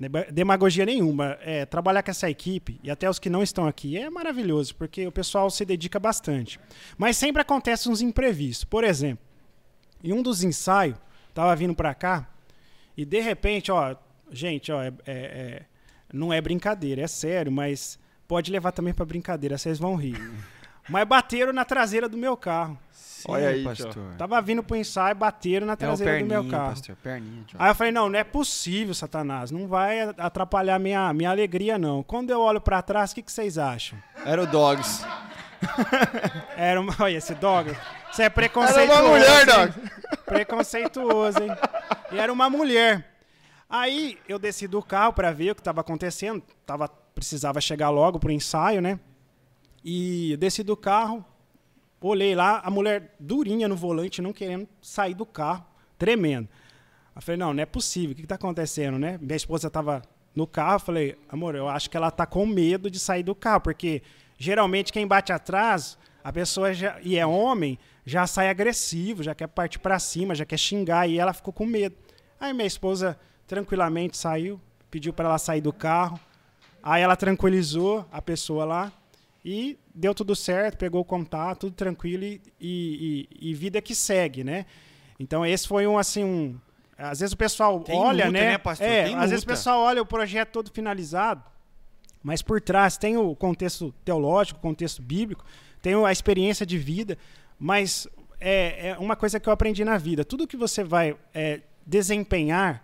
neba- demagogia nenhuma. É, trabalhar com essa equipe, e até os que não estão aqui, é maravilhoso, porque o pessoal se dedica bastante. Mas sempre acontecem uns imprevistos. Por exemplo, em um dos ensaios, tava vindo pra cá, e de repente, ó, gente, ó, é- é- é- não é brincadeira, é sério, mas pode levar também pra brincadeira, vocês vão rir. Mas bateram na traseira do meu carro. Olha aí, pastor. Tava vindo pro ensaio, bateram na É traseira do perninha, meu carro. pastor. Perninha, tio. Aí eu falei, não, não é possível, Satanás. Não vai atrapalhar minha, minha alegria, não. Quando eu olho pra trás, o que, que vocês acham? Era o Dogs. Era uma... Olha, esse dog. Você é preconceituoso. Era uma mulher? Dog. Preconceituoso, hein? E era uma mulher. Aí eu desci do carro pra ver o que tava acontecendo. Tava, precisava chegar logo pro ensaio, né? E eu desci do carro, olhei lá, a mulher durinha no volante, não querendo sair do carro, tremendo. Eu falei, não, não é possível, o que, que tá acontecendo, né? Minha esposa tava no carro, eu falei, amor, eu acho que ela tá com medo de sair do carro, porque geralmente quem bate atrás, a pessoa já, e é homem, já sai agressivo, já quer partir pra cima, já quer xingar, e ela ficou com medo. Aí minha esposa tranquilamente saiu, pediu para ela sair do carro, aí ela tranquilizou a pessoa lá, e deu tudo certo, pegou o contato, tudo tranquilo e, e- e- vida que segue, né? Então esse foi um assim um. Às vezes o pessoal Tem olha, luta, né? né, pastor? É, Tem às vezes o luta. pessoal olha o projeto todo finalizado, mas por trás tem o contexto teológico, o contexto bíblico, tem a experiência de vida, mas é, é uma coisa que eu aprendi na vida. Tudo que você vai é, desempenhar,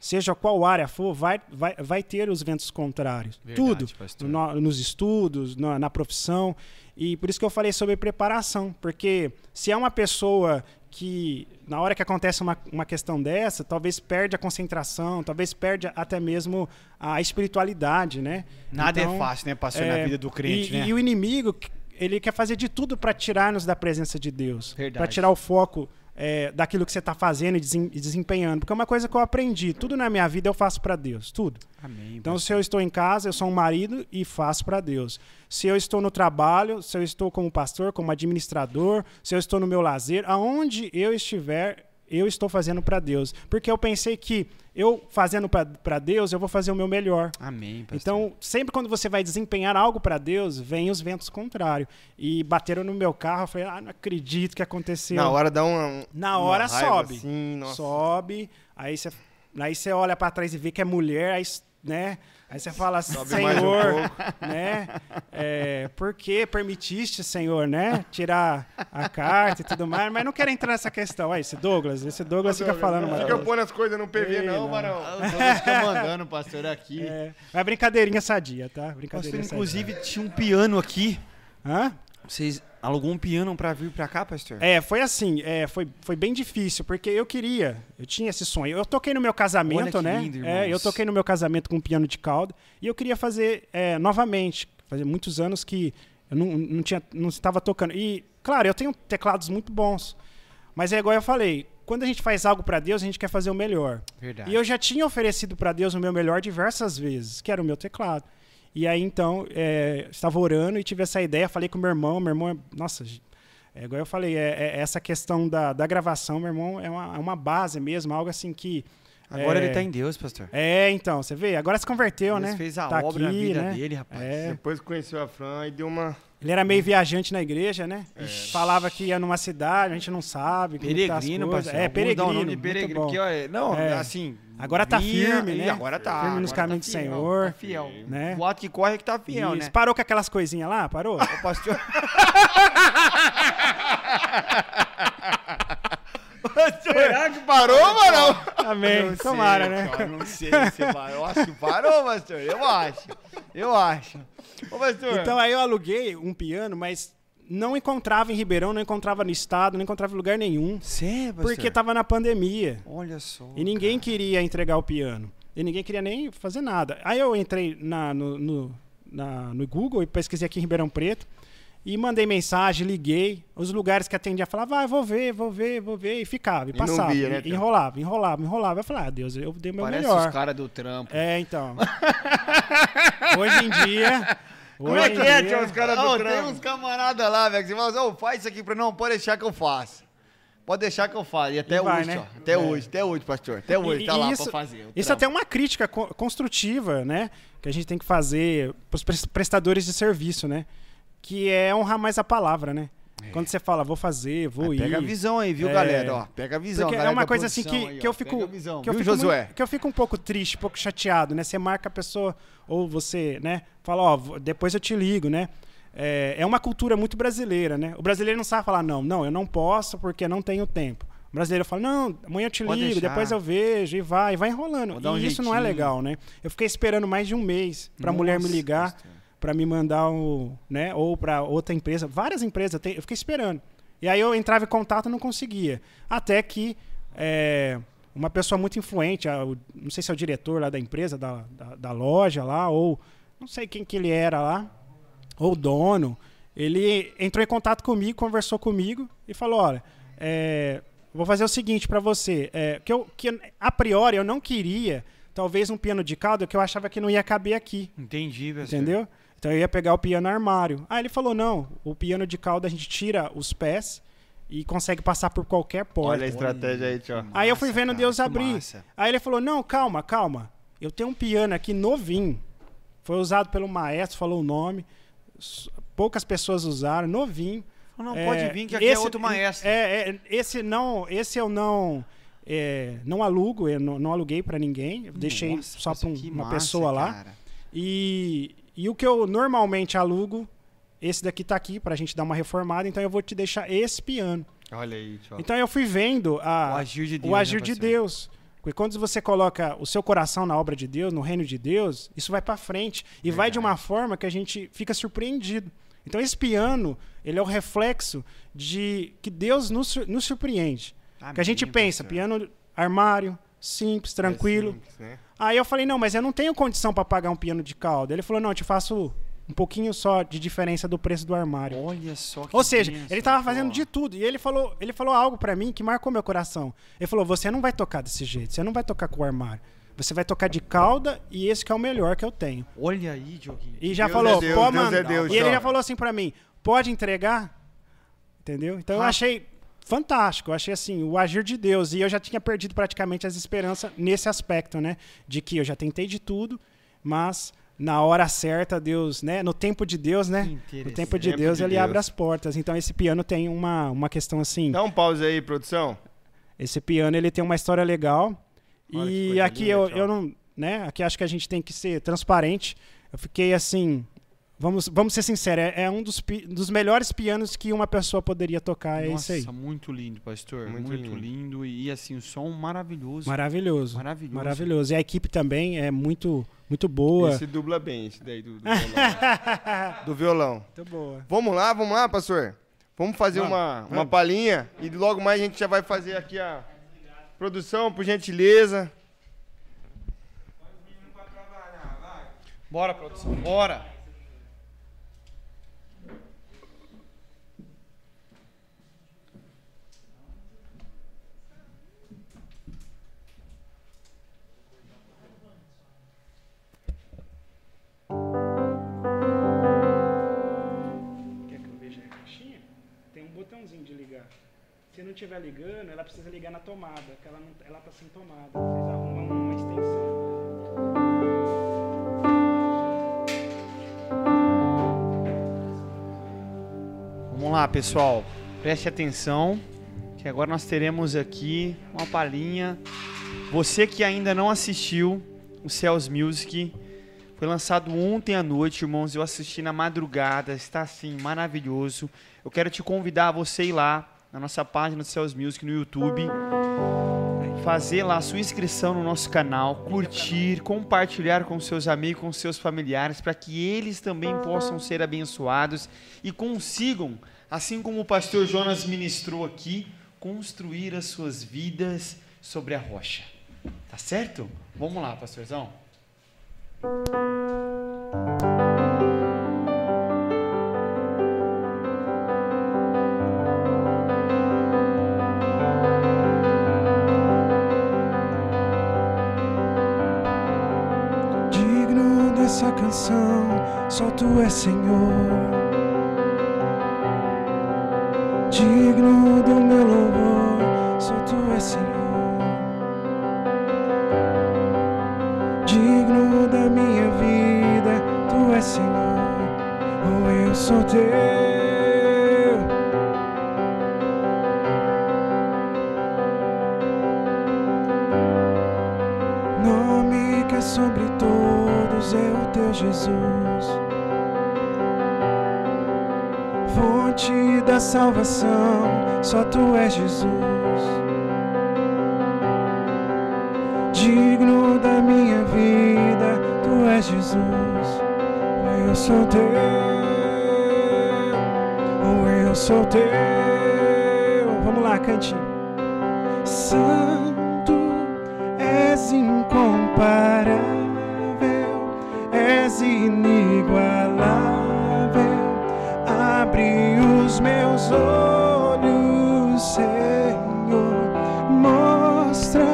seja qual área for, vai, vai, vai ter os ventos contrários. Verdade, Tudo. No- nos estudos, na, na profissão. E por isso que eu falei sobre preparação. Porque se é uma pessoa que, na hora que acontece uma, uma questão dessa, talvez perde a concentração, talvez perde até mesmo a espiritualidade, né? Nada Então, é fácil, né, pastor, na é, vida do crente, e, né? e o inimigo, ele quer fazer de tudo para tirar-nos da presença de Deus. Para tirar o foco é, daquilo que você está fazendo e e desempenhando. Porque é uma coisa que eu aprendi. Tudo na minha vida eu faço para Deus. Tudo. Amém. Então, se eu estou em casa, eu sou um marido e faço para Deus. Se eu estou no trabalho, se eu estou como pastor, como administrador, se eu estou no meu lazer, aonde eu estiver, eu estou fazendo para Deus. Porque eu pensei que eu fazendo para Deus, eu vou fazer o meu melhor. Amém, pastor. Então, sempre quando você vai desempenhar algo para Deus, vem os ventos contrários. E bateram no meu carro, eu falei, ah, não acredito que aconteceu. Na hora dá uma. Na uma hora raiva, sobe. assim. Sobe, aí você aí você olha para trás e vê que é mulher, aí, né? Aí você fala, Sobe mais um Senhor, né? É, por que permitiste, Senhor, né? Tirar a carta e tudo mais, mas não quero entrar nessa questão. Aí, esse Douglas, esse Douglas fica falando, Não mano. fica pondo as coisas no PV, Ei, não, não. varão. Ah, o Douglas fica mandando, pastor, aqui. É, mas brincadeirinha sadia, tá? Pastor, Brincadeirinha sadia. inclusive, tinha um piano aqui. Hã? Vocês alugou um piano pra vir pra cá, pastor? É, foi assim, é, foi, foi bem difícil, porque eu queria, eu tinha esse sonho. Eu toquei no meu casamento, né? lindo, é, eu toquei no meu casamento com um piano de cauda e eu queria fazer é, novamente. Fazia muitos anos que eu não, não, tinha, não estava tocando. E, claro, eu tenho teclados muito bons, mas é igual eu falei, quando a gente faz algo para Deus, a gente quer fazer o melhor. Verdade. E eu já tinha oferecido para Deus o meu melhor diversas vezes, que era o meu teclado. E aí, então, é, estava orando e tive essa ideia, falei com meu irmão, meu irmão, é- nossa, é igual eu falei, é, é essa questão da, da gravação, meu irmão, é uma, é uma base mesmo, algo assim que... Agora é, ele tá em Deus, pastor. É, então, você vê, agora se converteu, Deus né? fez a Tá obra na aqui, vida né? dele, rapaz. É, Depois que conheceu a Fran e deu uma. ele era meio viajante na igreja, né? É. Falava que ia numa cidade, a gente não sabe. tá Peregrino, coisas. pastor. É, peregrino. dão o nome peregrino, porque, olha, não, É. assim... Agora tá vinha firme, né? Agora tá. Firme nos agora caminhos tá do Senhor, Tá fiel. né? O ato que corre é que tá fiel, Isso. né? Parou com aquelas coisinhas lá? Parou? O pastor... parou, mano? Amém. Não Tomara, sei, né? cara, não sei se parou. Eu acho que parou, pastor. Eu acho. Eu acho. Ô, pastor. Então aí eu aluguei um piano, mas não encontrava em Ribeirão, não encontrava no estado, não encontrava em lugar nenhum. Sério, pastor? Porque tava na pandemia. Olha só. E ninguém queria entregar o piano. E ninguém queria nem fazer nada. Aí eu entrei na, no, no, na- no Google e pesquisei aqui em Ribeirão Preto. E mandei mensagem, liguei. Os lugares que atendia falava, ah, vou ver, vou ver, vou ver. E ficava, e E passava. via, né, e, enrolava, enrolava, enrolava. Eu falei, ah, Deus, eu dei o meu Parece melhor. os caras do trampo. É, então. hoje em dia. Como hoje é em que é, dia- tio, os caras do tem trampo? uns camaradas lá, velho, que você fala assim, ô, faz isso aqui pra não, pode deixar que eu faço. Pode deixar que eu faço. E até E vai, hoje, né? ó. Até É. hoje, até hoje, pastor. Até hoje, E- tá e lá isso- pra fazer. Isso trampo. até é uma crítica co- construtiva, né? Que a gente tem que fazer pros pres- prestadores de serviço, né? Que é honrar mais a palavra, né? Quando você fala, vou fazer, vou Mas ir. Pega a visão aí, viu, É. galera? Ó, pega a visão. Porque é uma coisa assim que, aí, que eu fico. Visão, que eu viu, fico muito- que eu fico um pouco triste, um pouco chateado, né? Você marca a pessoa, ou você, né? Fala, ó, depois eu te ligo, né? É, é uma cultura muito brasileira, né? O brasileiro não sabe falar, não, não, eu não posso porque não tenho tempo. O brasileiro fala, não, amanhã eu te Pode ligo, deixar. depois eu vejo, e vai, e vai enrolando. Um e isso não é jeitinho. legal, né? Eu fiquei esperando mais de um mês pra mulher me Nossa, ligar, pastor. Pra me mandar o, né? Ou pra outra empresa, várias empresas, eu fiquei esperando. E aí eu entrava em contato e não conseguia. Até que é, uma pessoa muito influente, não sei se é o diretor lá da empresa, da, da, da loja lá, ou não sei quem que ele era lá, ou dono, ele entrou em contato comigo, conversou comigo e falou, olha, é, vou fazer o seguinte pra você, é, que, eu, que a priori eu não queria, talvez um piano de cauda que eu achava que não ia caber aqui. Entendi. Entendeu? Então eu ia pegar o piano armário. Aí ele falou: não, o piano de cauda a gente tira os pés e consegue passar por qualquer porta. Olha a estratégia aí, tio. Aí eu fui vendo cara, Deus abrir. massa. Aí ele falou: não, calma, calma. Eu tenho um piano aqui novinho. Foi usado pelo maestro, falou o nome. Poucas pessoas usaram, novinho. Não, É, pode vir que aqui é esse- outro maestro. É, é, esse não, esse eu não, é, não alugo, eu não, não aluguei pra ninguém. Eu deixei Nossa, só pra pastor, um- uma massa, pessoa lá. cara. E, e o que eu normalmente alugo, esse daqui tá aqui pra gente dar uma reformada, então eu vou te deixar esse piano. Olha aí, tio. Então eu fui vendo a, O agir de Deus, o agir né, de? Deus. Porque quando você coloca o seu coração na obra de Deus, no reino de Deus, isso vai pra frente e vai de uma forma que a gente fica surpreendido. Então esse piano, ele é o reflexo de que Deus nos, nos surpreende. que a gente Amém, pensa, piano armário, simples, tranquilo. É simples, né? Aí eu falei, não, mas eu não tenho condição pra pagar um piano de cauda. Ele falou, não, eu te faço um pouquinho só de diferença do preço do armário. Olha só que Ou seja, ele tava fazendo de tudo. E ele falou, ele falou algo pra mim que marcou meu coração. Ele falou, você não vai tocar desse jeito, você não vai tocar com o armário. Você vai tocar de cauda e esse que é o melhor que eu tenho. Olha aí, Dioguinho. E já Deus falou, é Deus, pô, Deus mano. é e ele já falou assim pra mim, pode entregar? Entendeu? Então eu achei fantástico. Eu achei assim, o agir de Deus. E eu já tinha perdido praticamente as esperanças nesse aspecto, né? De que eu já tentei de tudo, mas na hora certa, Deus, né? No tempo de Deus, né? No tempo de Deus, de ele abre as portas. Então esse piano tem uma, uma questão assim. Dá um pause aí, produção. Esse piano ele tem uma história legal. Olha e aqui linda, eu, tchau. eu não, né? Aqui acho que a gente tem que ser transparente. Eu fiquei assim, vamos, vamos ser sinceros, é, é um dos, dos melhores pianos que uma pessoa poderia tocar, é Nossa, isso aí. muito lindo, pastor. Muito Muito, lindo. lindo. E assim, o som maravilhoso. Maravilhoso. Maravilhoso. Maravilhoso. E a equipe também é muito, muito boa. Esse dubla bem, esse daí do, do violão. do violão. Muito boa. Vamos lá, vamos lá, pastor. Vamos fazer Vamos, uma, uma vamos. palhinha e logo mais a gente já vai fazer aqui a produção, por gentileza. Bora, produção, bora. Não estiver ligando, ela precisa ligar na tomada, que ela, não, ela tá sem tomada. Vocês arrumam uma extensão. Vamos lá, pessoal. Preste atenção, que agora nós teremos aqui uma palhinha. Você que ainda não assistiu o Cells Music, foi lançado ontem à noite, irmãos. Eu assisti na madrugada, está assim maravilhoso. Eu quero te convidar a você ir lá na nossa página do Cells Music no YouTube. fazer lá a sua inscrição no nosso canal, curtir, compartilhar com seus amigos, com seus familiares, para que eles também possam ser abençoados e consigam, assim como o pastor Jonas ministrou aqui, construir as suas vidas sobre a rocha. Tá certo? Vamos lá, pastorzão. Só tu és Senhor. Digno do meu louvor, só tu és Senhor. Digno da minha vida, tu és Senhor. Oh, eu sou teu. Fonte da salvação, só tu és Jesus. Digno da minha vida, tu és Jesus. Oh, eu sou teu. Oh, eu sou teu. Vamos lá, cantinho. Santo és incomparável, és inigualável. Olhos, Senhor, mostra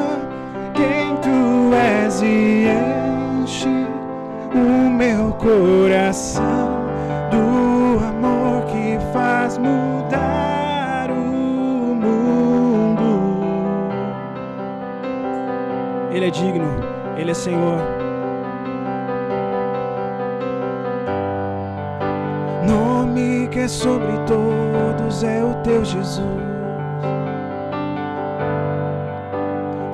quem tu és e enche o meu coração do amor que faz mudar o mundo. Ele é digno, Ele é Senhor. Nome que é sobre todos é o teu Jesus.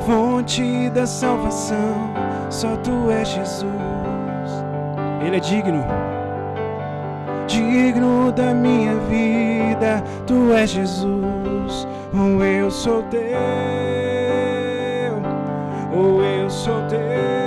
Fonte da salvação, só tu és Jesus. Ele é digno, digno da minha vida, tu és Jesus. Oh, eu sou teu oh, eu sou teu.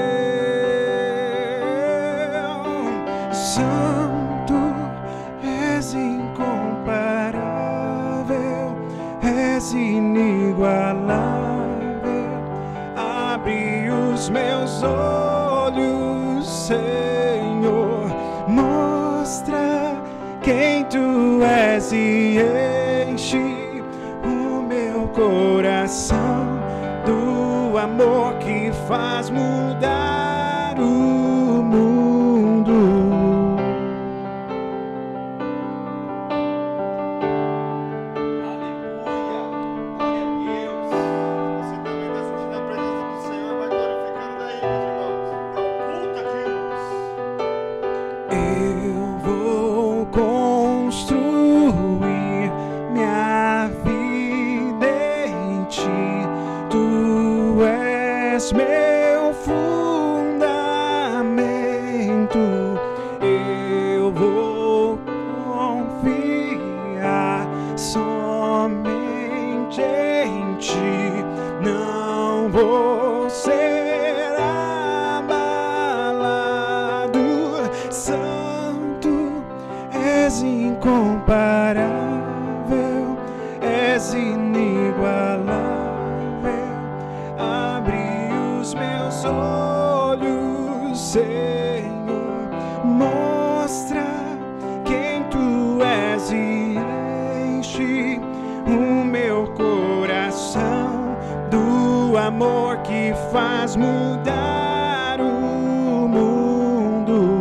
O meu coração do amor que faz mudar o mundo.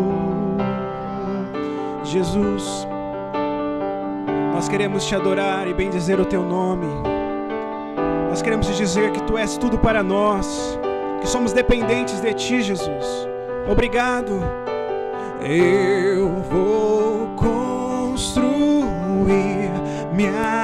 Jesus, nós queremos te adorar e bendizer o teu nome. Nós queremos te dizer que tu és tudo para nós, que somos dependentes de ti, Jesus. Obrigado. Eu vou construir minha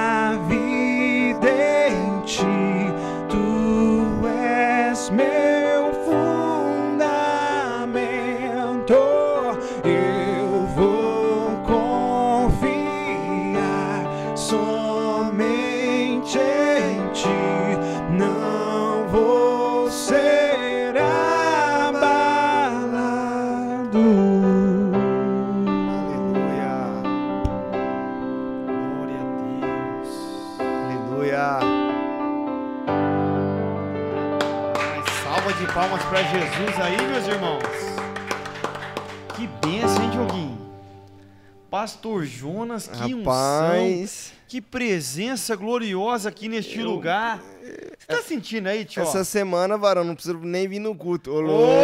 Jesus aí, meus irmãos. Que benção, hein, Dioguinho? Pastor Jonas, que unção. Rapaz, Que presença gloriosa aqui neste Eu- lugar. Você tá sentindo aí, tio? essa semana, varão, não preciso nem vir no culto. Ô, Ô, louco!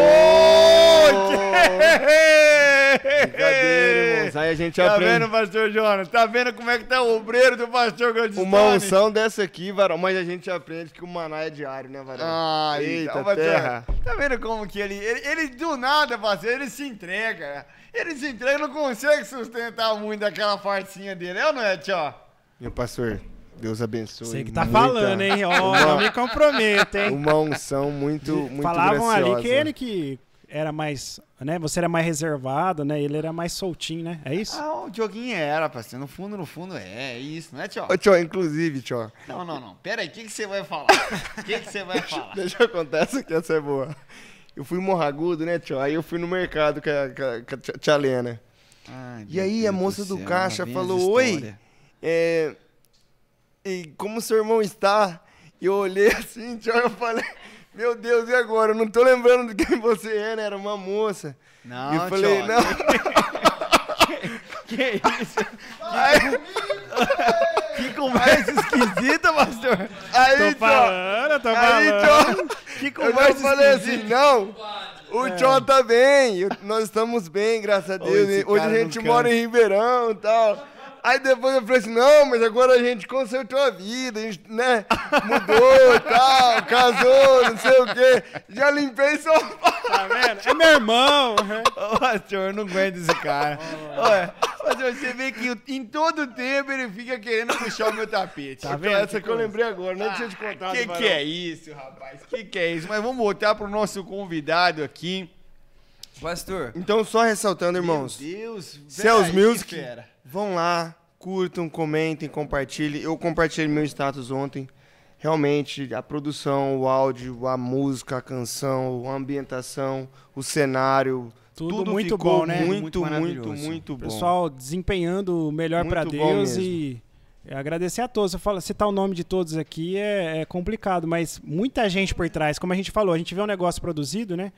que- Brincadeira, irmãos. Aí a gente Tá aprende. vendo, pastor Jonas? Tá vendo como é que tá o obreiro do pastor Gladstone? Uma unção dessa aqui, varão, mas a gente aprende que o maná é diário, né, varão? Ah, Eita, então, pastor, terra. Tá vendo como que ele, ele, ele do nada, parceiro, ele se entrega. Ele se entrega, não consegue sustentar muito aquela farcinha dele, é ou não é, tio? Meu pastor, Deus abençoe. Você que tá muita- falando, hein? Ó, não me comprometa, hein? Uma unção muito, muito Falavam ali graciosa. que ele que era mais, né? Você era mais reservado, né? Ele era mais soltinho, né? É isso? Ah, o Dioguinho era, parceiro. No fundo, no fundo é, é isso, não é, tio? Ô, tio, inclusive, tio, Não, não, não. Pera aí, o que, que você vai falar? O que, que você vai falar? deixa eu contar essa que essa é boa. Eu fui morragudo, né, tio? Aí eu fui no mercado com a, com a- com a tia- Lena. Ai, E aí Deus a moça do céu, caixa falou, "Oi." É, e como seu irmão está? E eu olhei assim, tio, eu falei, meu Deus, e agora? Eu não tô lembrando de quem você é, né? Era uma moça. Não, e eu falei, tio, não. Que isso? Que conversa esquisita, pastor. Aí, Tô falando, tô aí, falando. tio, Que eu conversa já falei assim, esquisita. não, o Tio tá bem, eu- nós estamos bem, graças a Deus. Hoje a gente mora em Ribeirão e tal. Aí depois eu falei assim, não, mas agora a gente consertou a vida, a gente, né, mudou e tal, casou, não sei o quê. Já limpei Paulo. Tá vendo? É meu irmão. né? Ô, pastor, eu não aguento esse cara. Olha, pastor, você vê que em todo tempo ele fica querendo puxar o meu tapete. Tá Então, vendo? Essa que eu lembrei agora, nem tinha te contado. que varão. que é isso, rapaz? Que que é isso? Mas vamos voltar pro nosso convidado aqui. Pastor. Então, só ressaltando, irmãos, Meu Deus. Céus peraí, Music, fera. vão lá, curtam, comentem, compartilhem. Eu compartilhei meu status ontem. Realmente, a produção, o áudio, a música, a canção, a ambientação, o cenário, Tudo tudo, muito ficou bom, né? Muito, Muito muito, bom. Pessoal desempenhando o melhor bom Deus e é, agradecer a todos. Eu falo, citar o nome de todos aqui é, é complicado, mas muita gente por trás. Como a gente falou, a gente vê um negócio produzido, né?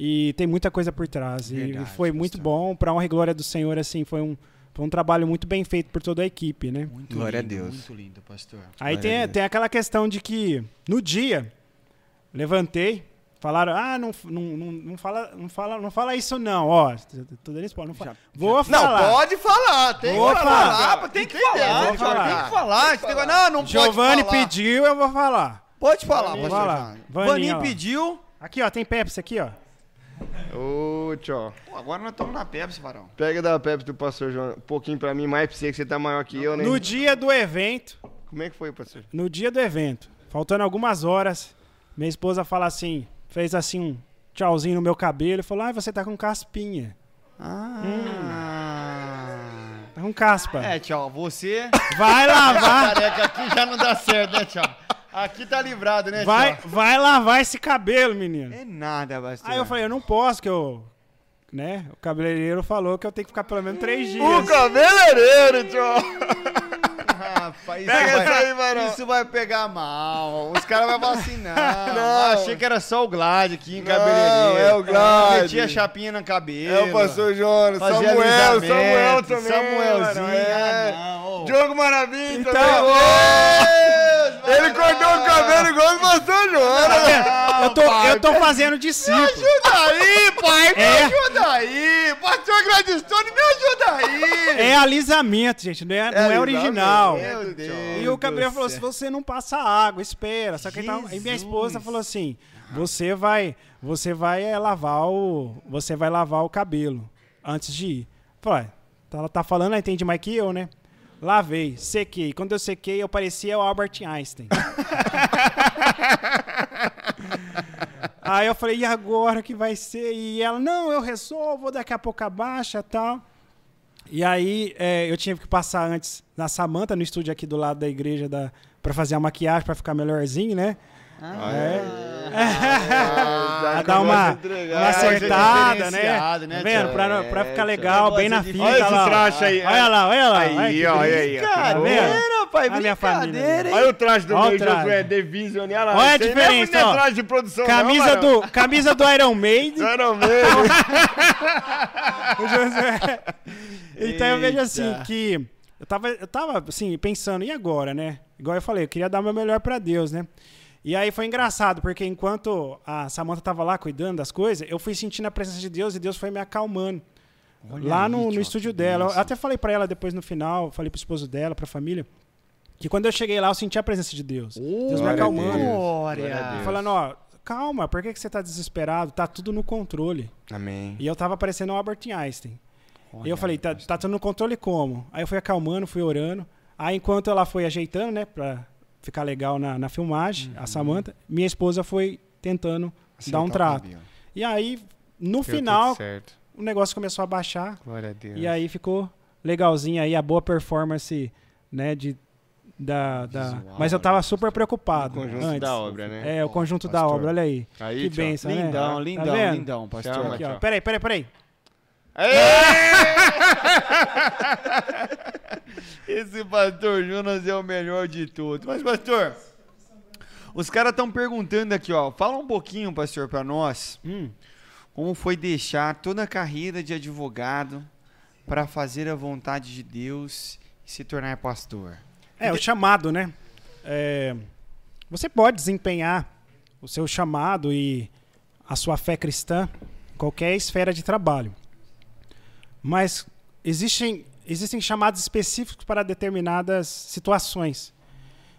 E tem muita coisa por trás. Verdade, e foi muito pastor. bom. Pra honra e glória do Senhor, assim, foi um, foi um trabalho muito bem feito por toda a equipe, né? Muito Glória a lindo, Deus. Muito lindo, pastor. Aí Glória a tem, tem aquela questão de que no dia levantei, falaram: "Ah, não, não, não, não fala, não fala, não fala isso não, ó, tô dando spoiler, não fala. Vou Não, falar. pode falar, tem Vou que falar. falar. Tem que Entendeu? falar, vou tem falar. que falar. Esse negócio- Não, não Giovanni pode falar. pediu, eu vou falar. Pode falar, pastor. falar. Vaninho, pediu. Aqui, ó, tem Pepsi aqui, ó. Ô, tio, Pô, agora nós estamos na Pepsi, varão. pega da Pepsi do pastor João, um pouquinho pra mim, mais pra você, que você tá maior que eu, né? No dia do evento, Como é que foi, pastor? no dia do evento, faltando algumas horas, minha esposa fala assim, fez assim um tchauzinho no meu cabelo e falou: "Ah, você tá com caspinha". Ah. Tá com caspa. É, tchau, você... Vai lavar, Careca aqui já não dá certo, né, tchau? Aqui tá livrado, né, vai, tchau? vai lavar esse cabelo, menino. É nada, pastor. Aí eu falei, eu não posso, que eu. Né? O cabeleireiro falou que eu tenho que ficar pelo menos três O dias. cabeleireiro, tio! Rapaz, isso, Pega vai, aí, varão. isso vai pegar mal. Os caras vão falar assim, não. Não. Achei que era só o Glad aqui em Não, cabeleireiro. é o Glad. Metia chapinha no cabelo. É o pastor Jonas, Fazia Samuel, Samuel também. Samuelzinho. mano, é. Ah, não. ô. Diogo Maravilha Então, também. Ele cortou o cabelo igual o pastor Jonas. eu, tô, eu tô fazendo Me discípulo. ajuda aí, pai. Me É. ajuda aí. Pastor Gladstone, me ajuda aí. É alisamento, gente, não é, não é original. alisamento. Meu Deus. E o do falou: se céu. você não passa água, espera. Só que ele tava- e minha esposa falou assim: você vai, você vai é, lavar o, você vai lavar o cabelo antes de ir. Falei, "Ah, ela tá falando, ela entende mais que eu, né? Lavei, sequei. Quando eu sequei, eu parecia o Albert Einstein. Aí eu falei, e agora que vai ser? E ela, não, eu resolvo, daqui a pouco abaixa tal. E aí é, eu tinha que passar antes na Samanta, no estúdio aqui do lado da igreja, da, pra fazer a maquiagem, pra ficar melhorzinho, né? É. Ah, Pra dar uma, uma É, é acertada, né? né, Tá vendo? Pra, pra ficar É, legal, bem na Olha fita Olha esse traje aí. Olha lá, olha lá. Aí, olha ó, olha aí. Tá Tá vendo? vendo? Pai, A minha família. brincadeira, hein? Olha o traje do Olha meu. Josué Division. Olha lá. Olha a aí diferença, é ó. traje de produção, Camisa, do, camisa do Iron Maiden. Era mesmo. o José. Então eu vejo assim que eu tava, eu tava assim, pensando, e agora, né? Igual eu falei, eu queria dar o meu melhor pra Deus, né? E aí foi engraçado, porque enquanto a Samantha tava lá cuidando das coisas, eu fui sentindo a presença de Deus e Deus foi me acalmando. Olha lá aí, no, no estúdio dela. Eu até falei pra ela depois no final, falei pro esposo dela, pra família, que quando eu cheguei lá eu senti a presença de Deus. Deus me acalmando. Deus. Glória. Falando, ó, calma, por que, que você tá desesperado? Tá tudo no controle. Amém. E eu tava parecendo o Albert Einstein. Olha e eu falei, tá, tá tudo no controle como? Aí eu fui acalmando, fui orando. Aí enquanto ela foi ajeitando, né, pra ficar legal na, na filmagem, Uhum. a Samantha, minha esposa foi tentando dar um trato. E aí, no Deu final, o negócio começou a baixar. Glória a Deus. E aí ficou legalzinho aí, a boa performance, né, de... Da, da... Visual, Mas eu tava né? super preocupado O conjunto antes. da obra, né? É, o conjunto da Pastor. obra, olha aí. Aí, que tchau. benção, né? Lindão, Tá lindão, lindão, pastor. Aqui, ó. Peraí, peraí, peraí. Esse pastor Jonas é o melhor de todos. Mas, pastor, os caras estão perguntando aqui, ó. Fala um pouquinho, pastor, pra nós. Hum. Como foi deixar toda a carreira de advogado para fazer a vontade de Deus e se tornar pastor? É, o chamado, né? É, você pode desempenhar o seu chamado e a sua fé cristã em qualquer esfera de trabalho. Mas existem, existem chamados específicos para determinadas situações.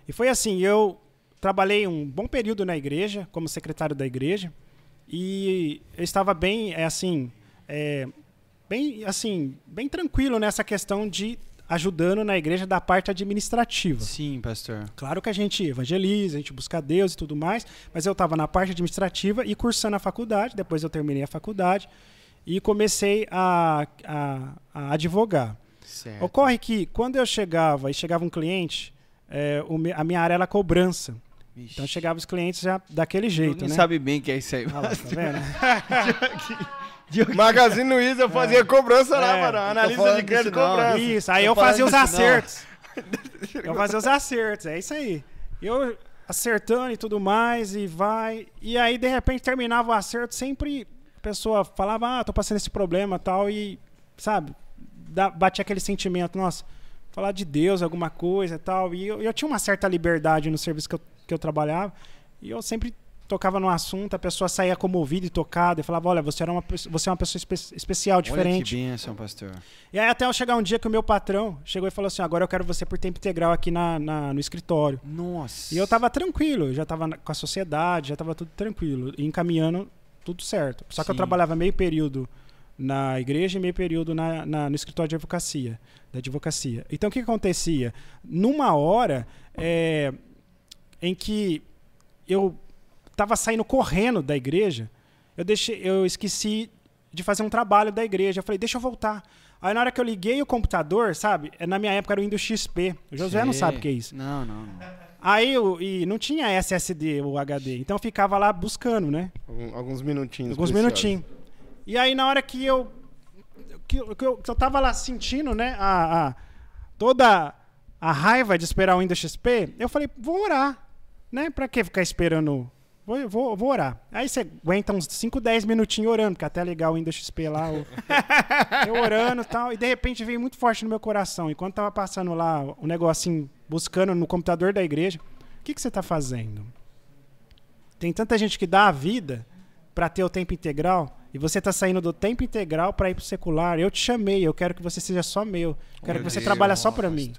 E foi assim, eu trabalhei um bom período na igreja, como secretário da igreja, e eu estava bem, é assim, é, bem, assim, bem tranquilo nessa questão de ajudando na igreja da parte administrativa. Sim, pastor. Claro que a gente evangeliza, a gente busca Deus e tudo mais, mas eu estava na parte administrativa e cursando a faculdade, depois eu terminei a faculdade e comecei a, a, a advogar. Certo. Ocorre que quando eu chegava e chegava um cliente, é, o a minha área era cobrança. Vixe. Então chegava os clientes já daquele jeito, né? sabe bem que é isso aí. Ah lá, tá vendo? Magazine Luiza eu fazia cobrança lá, É, mano. não tô Analista de crédito cobrança. Isso, aí eu fazia os acertos. Eu fazia os acertos, é isso aí. Eu acertando e tudo mais, e vai. E aí, de repente, terminava o acerto, sempre a pessoa falava, ah, tô passando esse problema e tal, e, sabe, dá, batia aquele sentimento, nossa, falar de Deus, alguma coisa e tal. E eu, eu tinha uma certa liberdade no serviço que eu, que eu trabalhava, e eu sempre tocava no assunto, a pessoa saía comovida e tocada, e falava, olha, você, era uma, você é uma pessoa espe- especial, diferente. Olha que bênção, pastor. E aí até eu chegar um dia que o meu patrão chegou e falou assim, agora eu quero você por tempo integral aqui na, na- no escritório. Nossa. E eu tava tranquilo, eu já tava na- com a sociedade, já tava tudo tranquilo, e encaminhando tudo certo. Só que eu trabalhava meio período na igreja e meio período na, na- no escritório de advocacia, da advocacia. Então o que acontecia? Numa hora é, em que eu tava saindo correndo da igreja, eu deixei, eu esqueci de fazer um trabalho da igreja. Eu falei, deixa eu voltar. Aí na hora que eu liguei o computador, sabe? é, Na minha época era o Windows XP. O Josué não Sei. sabe o que é isso. Não, não, não. Aí eu, e não tinha SSD ou HD, então eu ficava lá buscando, né? Alguns minutinhos. Alguns preciosos. minutinhos. E aí na hora que eu que, eu- que eu, que eu tava lá sentindo, né, a, a- toda a raiva de esperar o Windows XP, eu falei, vou orar, né? Pra que ficar esperando? Vou, vou, vou orar. Aí você aguenta uns 5, 10 minutinhos orando, porque até ligar o Windows XP lá, eu, eu orando e tal, e de repente veio muito forte no meu coração. Enquanto tava passando lá o negocinho, buscando no computador da igreja, o que, que você tá fazendo? Tem tanta gente que dá a vida para ter o tempo integral e você tá saindo do tempo integral para ir pro secular. Eu te chamei, eu quero que você seja só meu. Eu quero Olha que você aí, trabalhe só para mim.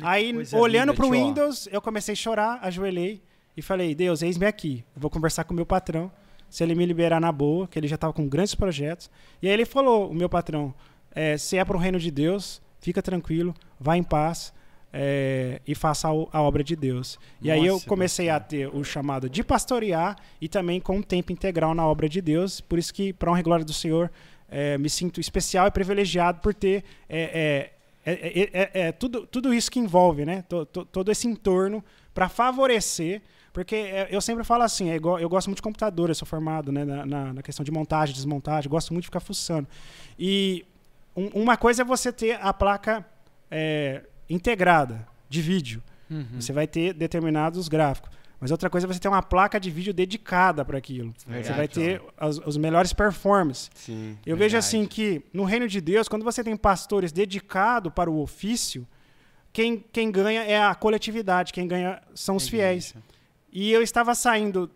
Aí, olhando linda, pro tio. Windows, eu comecei a chorar, ajoelhei e falei: Deus, eis-me aqui. Eu vou conversar com o meu patrão. Se ele me liberar na boa, que ele já estava com grandes projetos. E aí ele falou: o meu patrão, é, se é para o reino de Deus, fica tranquilo, vá em paz. é, e faça a, obra de Deus. E aí eu Nossa, comecei a ter o chamado de pastorear e também com um tempo integral na obra de Deus. Por isso que, para honra e glória do Senhor, é, me sinto especial e privilegiado por ter é, é, é, é, é, tudo, tudo isso que envolve, né? To- to- todo esse entorno para favorecer. Porque é, eu sempre falo assim, é igual- eu gosto muito de computador, eu sou formado né, na, na- na questão de montagem, desmontagem, gosto muito de ficar fuçando. E um- uma coisa é você ter a placa é, integrada, de vídeo. Uhum. Você vai ter determinados gráficos. Mas outra coisa é você ter uma placa de vídeo dedicada para aquilo. Verdade, você vai ter as, os melhores performances. Sim. Eu Verdade. vejo assim que no reino de Deus, quando você tem pastores dedicados para o ofício, quem, quem ganha é a coletividade, quem ganha são os fiéis. E eu estava saindo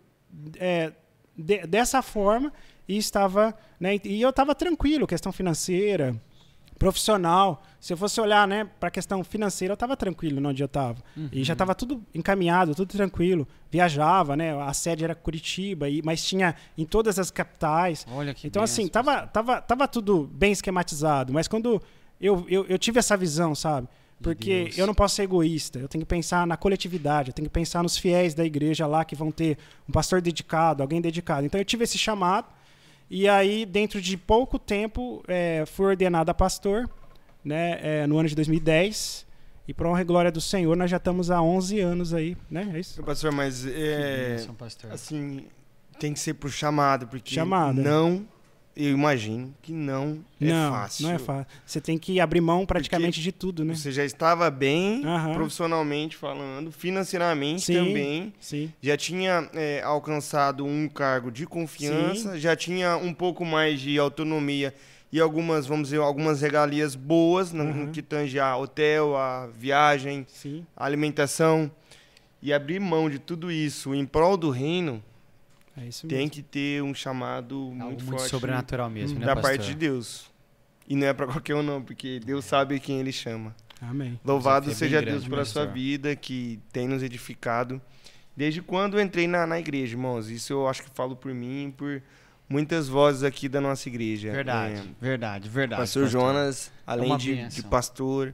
é, de- dessa forma e estava, né, e eu estava tranquilo, questão financeira, profissional. Se eu fosse olhar, né, para a questão financeira, eu estava tranquilo onde eu estava. E já estava tudo encaminhado, tudo tranquilo. Viajava, né? A sede era Curitiba, e, mas tinha em todas as capitais. Olha que Então, assim, tava, tava, tava tudo bem esquematizado, mas quando eu, eu, eu tive essa visão, sabe? Porque Deus. eu não posso ser egoísta, eu tenho que pensar na coletividade, eu tenho que pensar nos fiéis da igreja lá que vão ter um pastor dedicado, alguém dedicado. Então eu tive esse chamado, e aí, dentro de pouco tempo, eh, fui ordenado a pastor, né, eh, no ano de 2010. E para honra e glória do Senhor, nós já estamos há 11 anos aí, né? É isso? Pastor, mas Que é, bênção, pastor. assim, tem que ser por chamado, porque Chamado. não, eu imagino que não, não, é fácil. não é fácil. Você tem que abrir mão praticamente de tudo, né? Você já estava bem, Aham. profissionalmente falando, financeiramente Sim. também. Sim. Já tinha é, alcançado um cargo de confiança, já tinha um pouco mais de autonomia e algumas, vamos dizer, algumas regalias boas no, no Uhum. que tange a hotel, a viagem, Sim. a alimentação. E abrir mão de tudo isso em prol do reino É isso tem mesmo. que ter um chamado Algo muito, muito forte sobrenatural mesmo, né, da pastor? parte de Deus. E não é para qualquer um não, porque Deus sabe quem ele chama. Amém. Louvado é seja Deus pela pastor. sua vida que tem nos edificado. Desde quando eu entrei na, na igreja, irmãos. Isso eu acho que falo por mim e por muitas vozes aqui da nossa igreja. Verdade, É, verdade, verdade. pastor Jonas, além uma de, de pastor,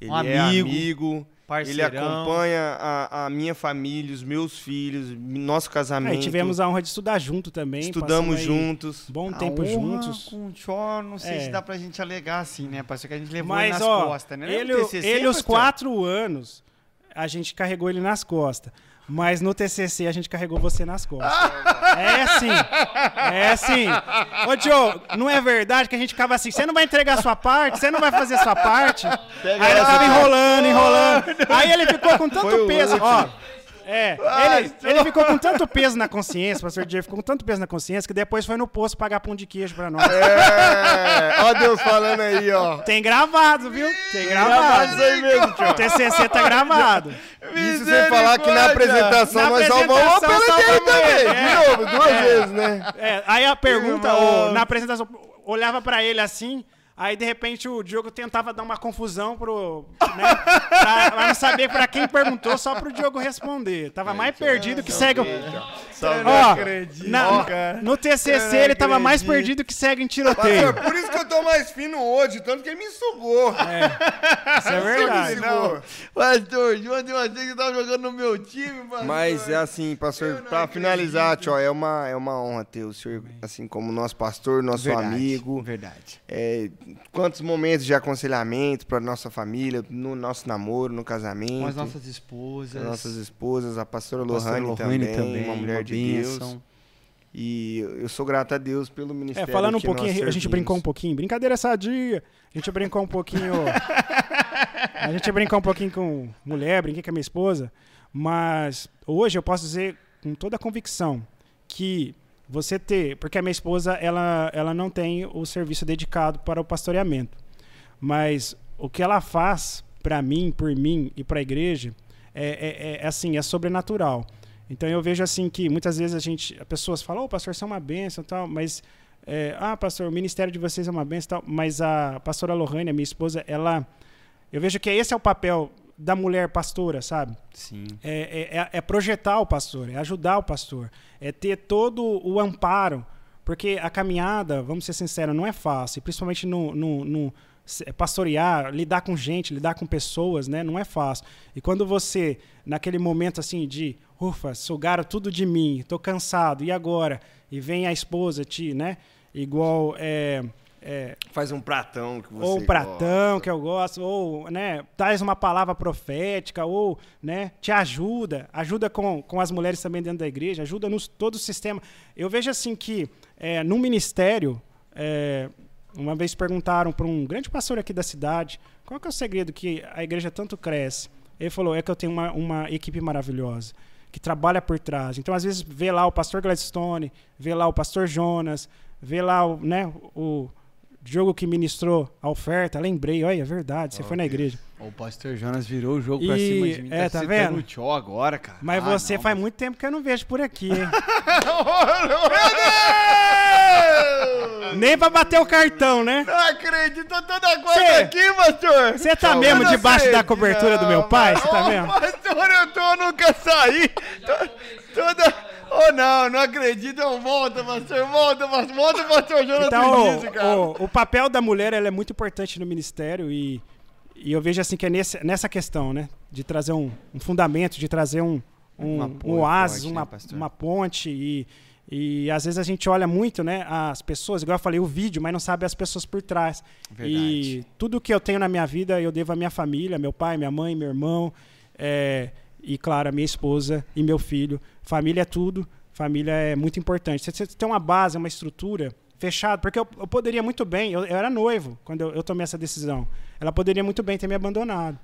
ele Um é amigo, amigo, ele parceirão. acompanha a, a minha família, os meus filhos, nosso casamento. Aí tivemos a honra de estudar junto também. Estudamos juntos. Bom A tempo honra juntos. Com o Chó, não sei É. se dá pra gente alegar assim, né, pastor? Que a gente levou Mas, nas ó, costas, né? ele, Lembra do TCC, ele os quatro anos, a gente carregou ele nas costas. Mas no TCC a gente carregou você nas costas. é assim. É assim. Ô, Diogo, não é verdade que a gente ficava assim, você não vai entregar a sua parte? Você não vai fazer a sua parte? Pega Aí ele tava enrolando, enrolando. Aí ele ficou com tanto peso, ó. É, ele, ele ficou com tanto peso na consciência, o pastor Diego ficou com tanto peso na consciência que depois foi no posto pagar pão de queijo pra nós. É, ó Deus falando aí, ó. Tem gravado, viu? Tem Gravado gravado. isso aí mesmo, tio. O TCC tá gravado. Isso sem falar que na apresentação Na nós salvamos a apresentação pele dele também. ele, De é. novo, duas vezes, né? É, aí a pergunta, ô, na apresentação, olhava pra ele assim, aí de repente o Diogo tentava dar uma confusão pro. Né, pra, pra não saber pra quem perguntou, só pro Diogo responder. Tava mais perdido que segue. o- Ó, na- no TCC ele tava mais acredito. perdido que segue em tiroteio. Pastor, por isso que eu tô mais fino hoje, tanto que ele me sugou. Isso é verdade. Não. Pastor, João, eu achei que tava jogando no meu time, pastor. Mas é assim, pastor, pra finalizar, tio, é uma, é uma honra ter o senhor, assim, como nosso pastor, nosso Verdade, amigo. Verdade. É, quantos momentos de aconselhamento pra nossa família, no nosso namoro, no casamento. Com as nossas esposas. as nossas esposas, a pastora a pastora Lohane, Lohane também, uma mulher de Deus. E eu sou grato a Deus pelo É, ministério falando um pouquinho, a gente brincou um pouquinho. Brincadeira sadia. A gente brincou um pouquinho. a gente brincou um pouquinho com mulher, brinquei com a minha esposa. Mas hoje eu posso dizer com toda a convicção que você ter. Porque a minha esposa, ela, ela não tem o serviço dedicado para o pastoreamento. Mas o que ela faz para mim, por mim e para a igreja é, é- é assim, é sobrenatural. Então eu vejo assim que muitas vezes a gente, as pessoas falam, ô pastor, você é uma bênção e tal, mas é, ah, pastor, o ministério de vocês é uma bênção e tal, mas a pastora Lohane, a minha esposa, ela eu vejo que esse é o papel da mulher pastora, sabe? Sim. é, é- é- é projetar o pastor, é ajudar o pastor, é ter todo o amparo, porque a caminhada, vamos ser sinceros, não é fácil, principalmente no, no- no pastorear, lidar com gente, lidar com pessoas, né? Não é fácil. E quando você, naquele momento assim de, ufa, sugaram tudo de mim, tô cansado, e agora? E vem a esposa te, né? Igual é, é, Faz um pratão que você ou um pratão gosta. que eu gosto, ou né, traz uma palavra profética, ou né, te ajuda, ajuda com, com as mulheres também dentro da igreja, ajuda nos todo o sistema. Eu vejo assim que é, no ministério, é, uma vez perguntaram para um grande pastor aqui da cidade, qual que é o segredo que a igreja tanto cresce? Ele falou, é que eu tenho uma, uma equipe maravilhosa, que trabalha por trás. Então, às vezes, vê lá o pastor Gladstone, vê lá o pastor Jonas, vê lá o, né, o jogo que ministrou a oferta. Lembrei, olha, é verdade, você Oh, foi na Deus. O pastor Jonas virou o jogo pra E- cima de mim. é, tá citando vendo? o Tchó agora, cara. Mas Ah, você não, faz mas- muito tempo que eu não vejo por aqui, hein? Nem pra bater o cartão, né? Não acredito, toda Cê- coisa aqui, pastor. Você tá Eu mesmo não debaixo da acredito, cobertura do meu não, pai? Você tá Ô, vendo? Pastor, eu tô, nunca saí. Tô- Toda... Oh, não, não acredito. Não, volta, pastor, volta, pastor, volta, pastor Jonas Então, o, o, o papel da mulher ela é muito importante no ministério e, e eu vejo assim que é nesse, nessa questão, né? De trazer um, um fundamento, de trazer um, um, Um um oásis, forte, uma, né, uma ponte e, e às vezes a gente olha muito, né? As pessoas, igual eu falei, o vídeo, mas não sabe as pessoas por trás. Verdade. E tudo que eu tenho na minha vida eu devo à minha família, meu pai, minha mãe, meu irmão, é, e claro, a minha esposa e meu filho. Família é tudo, família é muito importante. Você tem uma base, uma estrutura fechada, porque eu, eu poderia muito bem, eu, eu era noivo quando eu, eu tomei essa decisão. Ela poderia muito bem ter me abandonado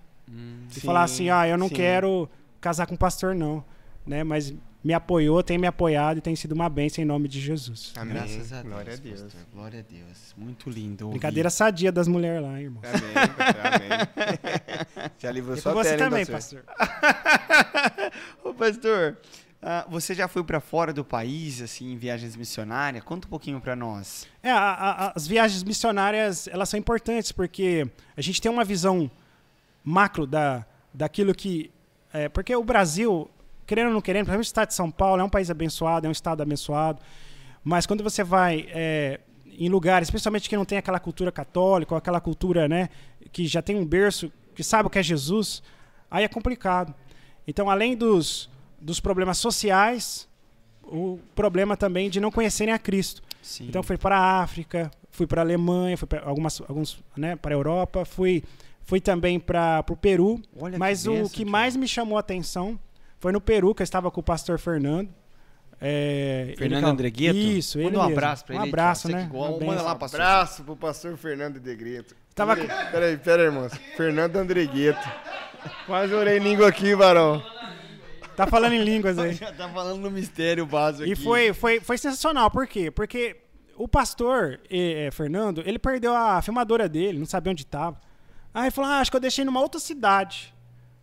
e falar assim, ah, eu não sim. quero casar com pastor não, né? Mas me apoiou, tem me apoiado e tem sido uma bênção em nome de Jesus. Amém. Graças a Deus, Glória a Deus. pastor. Glória a Deus. Muito lindo. ouvir. Brincadeira sadia das mulheres lá, irmão. Amém, pastor, amém. Já livrou E sua você pele, hein, também, pastor? pastor. Ô, pastor, ah, você já foi pra fora do país, assim, em viagens missionárias? Conta um pouquinho pra nós. É, a- a- as viagens missionárias, elas são importantes porque a gente tem uma visão macro da, daquilo que... é, porque o Brasil, querendo ou não querendo, principalmente o estado de São Paulo, é um país abençoado, é um estado abençoado, mas quando você vai é, em lugares, principalmente que não tem aquela cultura católica, ou aquela cultura, né, que já tem um berço, que sabe o que é Jesus, aí é complicado. Então, além dos, dos problemas sociais, o problema também de não conhecerem a Cristo. Sim. Então fui para a África, fui para a Alemanha, fui para algumas alguns, né, para a Europa, fui fui também para o Peru, Olha que mas o bênção, que mais me chamou a atenção foi no Peru, que eu estava com o pastor Fernando. É, Fernando ele- Andregueto? Isso, ele Manda um mesmo. abraço pra um ele. abraço, tio. Você né? que Uma Manda lá, pastor. Abraço pro pastor Fernando de Grito. Tava- Peraí, Peraí, peraí, irmãos. Fernando Andregueto. Quase orei língua aqui, varão. Tá falando em línguas aí. Já tá falando no mistério básico E aqui. foi, foi, foi sensacional, por quê? Porque o pastor, eh, Fernando, ele perdeu a filmadora dele, não sabia onde estava. Aí ele falou, ah, acho que eu deixei numa outra cidade.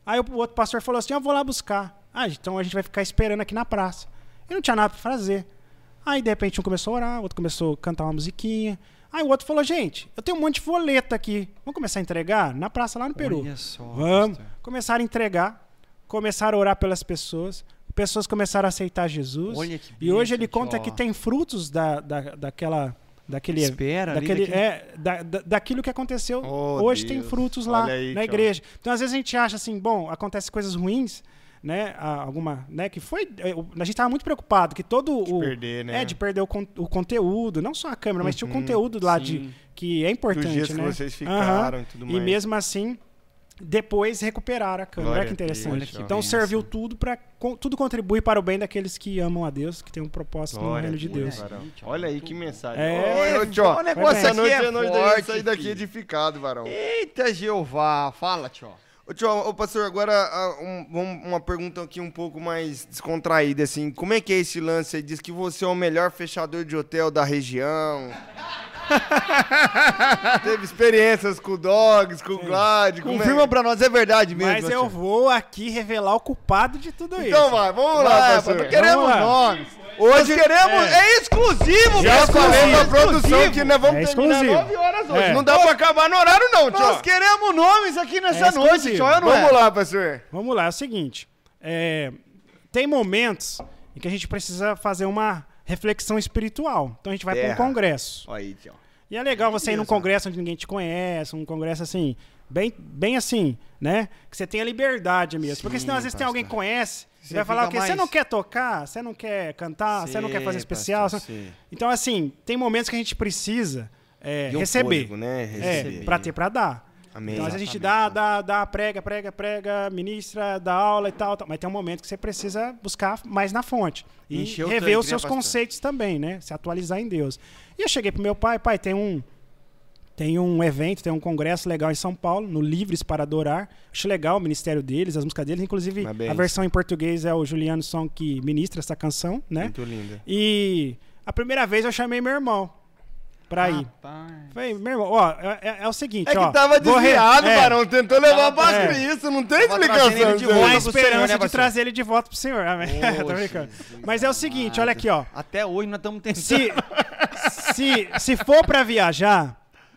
Aí o outro pastor falou assim, eu vou lá buscar. Ah, então a gente vai ficar esperando aqui na praça. E não tinha nada pra fazer. Aí, de repente, um começou a orar, o outro começou a cantar uma musiquinha. Aí o outro falou, gente, eu tenho um monte de foleta aqui. Vamos começar a entregar na praça lá no Peru. Olha só, Vamos. pastor. Começaram a entregar, começaram a orar pelas pessoas, pessoas começaram a aceitar Jesus. Que e hoje bênção, ele conta tio. que tem frutos da, da, daquela. Daquele, Espera daquele, daquele- é, da, da- daquilo que aconteceu. Oh, hoje tem Deus. frutos lá aí, na igreja. Então, às vezes, a gente acha assim, bom, acontece coisas ruins, né? a- Alguma. Né, que foi. é, A gente estava muito preocupado que todo o. perder, né? É, de perder o, con- o conteúdo, não só a câmera, mas tinha o Uhum, conteúdo lá sim. de. Que é importante. Dos dias que né? vocês Aham. ficaram e tudo E mais. mesmo assim, depois recuperaram a câmera. Olha que Deus. interessante. Que então serviu tudo para tudo contribui para o bem daqueles que amam a Deus, que tem um propósito no Glória reino a de Deus, Deus. Olha aí que mensagem. É, Ô, tio, o negócio essa aqui noite é noite da forte, gente sair daqui filho. edificado, varão. Eita, Jeová. Fala, tio. Ô, tio, ô, pastor, agora ah, um- uma pergunta aqui um pouco mais descontraída, assim. Como é que é esse lance aí? Diz que você é o melhor fechador de hotel da região. Teve experiências com o Dogs, com o Glad. como é? Confirma pra nós, é verdade mesmo. Mas eu tio. vou aqui revelar o culpado de tudo isso. Então vai, vamos lá, Vai, pastor. pastor, queremos lá. nomes. Hoje queremos. é. É, exclusivo, Já pessoal, falei é pra produção exclusivo. que nós vamos É terminar exclusivo. 9 horas hoje. É. Não dá pra acabar no horário não, tio. Nós queremos nomes aqui nessa É noite, tio, não é? Vamos lá, pastor. Vamos lá, é o seguinte. é, tem momentos em que a gente precisa fazer uma reflexão espiritual. Então a gente vai para um congresso. Aí. E é legal você ir num congresso onde ninguém te conhece, um congresso assim, bem, bem assim, né? Que você tenha liberdade mesmo. Porque senão, às vezes, tem alguém que conhece, Você você vai falar o quê? Você mais- não quer tocar? Você não quer cantar? Você não quer fazer Sim, especial? pastor, Você- sim. Então, assim, tem momentos que a gente precisa é, um receber. fôlego, né? É, Receber. pra ter pra dar. Amém. Então, às vezes a gente dá, dá, dá, prega, prega, prega, ministra, dá aula e tal, tal. Mas tem um momento que você precisa buscar mais na fonte. E Encher o rever tanque, os né, seus pastor? conceitos também, né? Se atualizar em Deus. E eu cheguei pro meu pai, pai, tem um tem um evento, tem um congresso legal em São Paulo, no Livres para Adorar. Acho legal o ministério deles, as músicas deles. Inclusive, a versão em português é o Juliano Som que ministra essa canção, né? Muito linda. E a primeira vez eu chamei meu irmão pra ir. Falei, meu irmão, ó, é, é- é o seguinte, É ó. que tava vou re- desviado, é, Barão. Tentou levar Tava- pra é. Cristo. Não tem Tava trazendo explicação. ele de a volta pro Senhor, esperança né, de trazer ele de volta pro Senhor. Amém. Ô, Tô brincando. Jesus Mas é o seguinte, olha aqui, ó. Até hoje nós estamos tentando. Se, se, se for pra viajar,